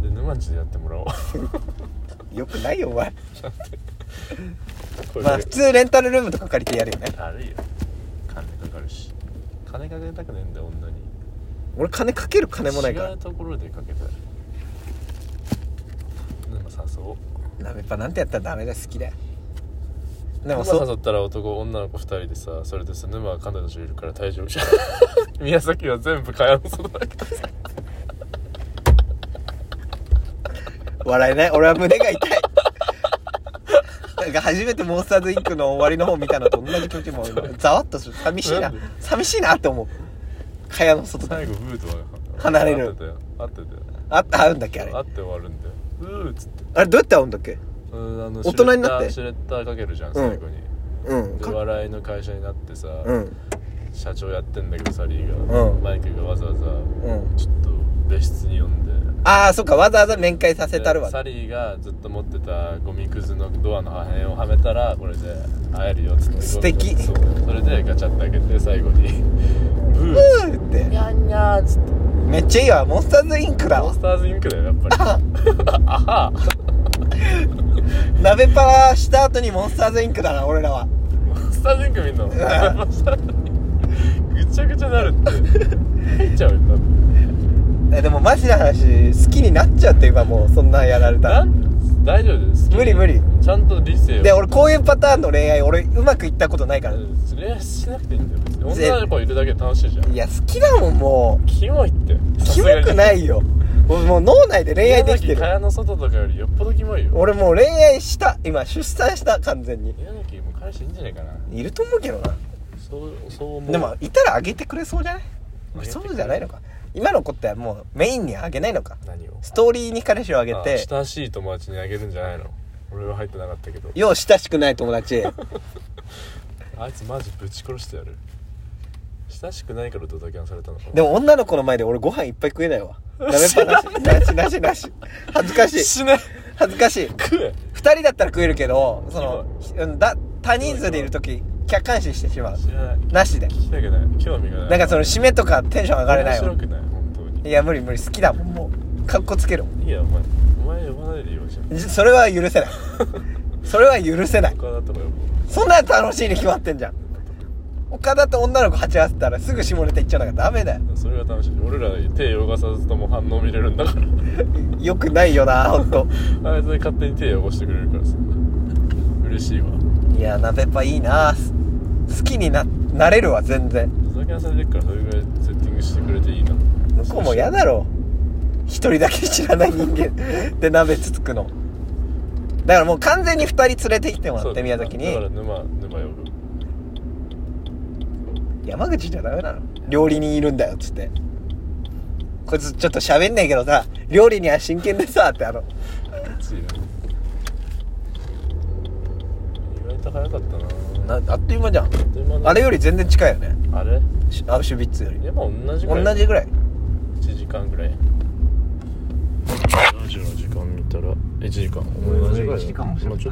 う。で沼んちでやってもらおう。よくないよお前。まあ普通レンタルルームとか借りてやるよね。悪いよ。金かかるし。金かけたくねえんだよ女に俺金かける金もないから。違うところでかけたい沼誘おう。鍋パなんてやったらダメだよ好きだよでも沼そう。誘ったら男女の子2人でさそれでさ沼は彼女いるから退場し 宮崎は全部蚊帳の外だけ。どさ笑えない俺は胸が痛い。なんか初めてモンスターズインクの終わりの方見たのと同じ気持ちもうざわっとする。寂しいな。なんで？寂しいなって思う蚊帳の外で。最後ブーとは離れる。合ってたよ。あった会うんだっけあれ？会って終わるんだよ。うーっつって。あれどうやって会うんだっけ？うんあの大人になって。シュレッダーかけるじゃんん。最後に、うん。笑いの会社になってさ、うん社長やってんだけどサリーが、うん。マイクがわざわざうん。ちょっと別室に呼んで。ああそっかわざわざ面会させたるわ。サリーがずっと持ってたゴミくずのドアの破片をはめたらこれで会えるよっつって。素敵。そう。それでガチャって開けて最後にブーふーって。ニャンニャーっつって。めっちゃいいわモンスターズインクだわモンスターズインクだよやっぱり。あは 鍋パーした後にモンスターズインクだな俺らは。モンスターズインク見んの？ぐちゃぐちゃなるって入っちゃうよだって。えでもマジな話好きになっちゃうって今もうそんなんやられたら。大丈夫です。無理無理。ちゃんと理性を。で俺こういうパターンの恋愛俺うまくいったことないから。うん恋愛しなくていいんだよ。別に。女の子いるだけで楽しいじゃん。いや好きだもんもキモいって。うキモくないいよ俺もう脳内で恋愛できてる。蚊帳の外とかよりよっぽどキモいよ。俺もう恋愛した。今出産した完全に。宮崎もう彼氏いいんじゃないかな。いると思うけどなそうそう思う。でもいたらあげてくれそうじゃない？そうじゃないのか。今の子ってもうメインにあげないのか。何を？ストーリーに彼氏をあげあて親しい友達にあげるんじゃないの？俺は入ってなかったけど。よう親しくない友達。あいつマジぶち殺してやる。親しくないからドタキャンされたのか。でも女の子の前で俺ご飯いっぱい食えないわ。ダメっぱなし。なしなしなし。恥ずかしい。死ね。恥ずかしい。食え。二人だったら食えるけどそのうんだ多人数でいる時客観視してしまう。知らない。なしで。聞きたくない。興味がない。なんかその締めとかテンション上がれないわ。面白くない。本当に。いや無理無理。好きだもん。もうかっこつけるもんいいやお前お前呼ばないでよじゃんじそれは許せない。それは許せない。他だとか呼ぼうそんなん楽しいに決まってんじゃん。岡田と女の子鉢合わせたらすぐ下ネタ言っちゃうのがダメだよ。それが楽しい。俺ら手汚さずとも反応見れるんだから。よくないよなほんと。あいつ勝手に手汚してくれるからさ。嬉しいわ。いや鍋パいいな好きにななれるわ全然。ドタキャンされてるからそれぐらいセッティングしてくれていいな向こうも嫌だろ。一人だけ知らない人間で鍋つつくの。だからもう完全に二人連れてきてもらって宮崎に。だから沼沼呼ぶ山口じゃダメなの？料理人いるんだよっつって。こいつちょっと喋んねえけどさ料理には真剣でさってあの。意外と早かったななあっという間じゃん。あれより全然近いよね。あれ？シアウシュビッツより。でも同じぐらい同じぐらい。1時間ぐらい。ラジオの時間見たら1時間。同じぐらいだ1時間もしれな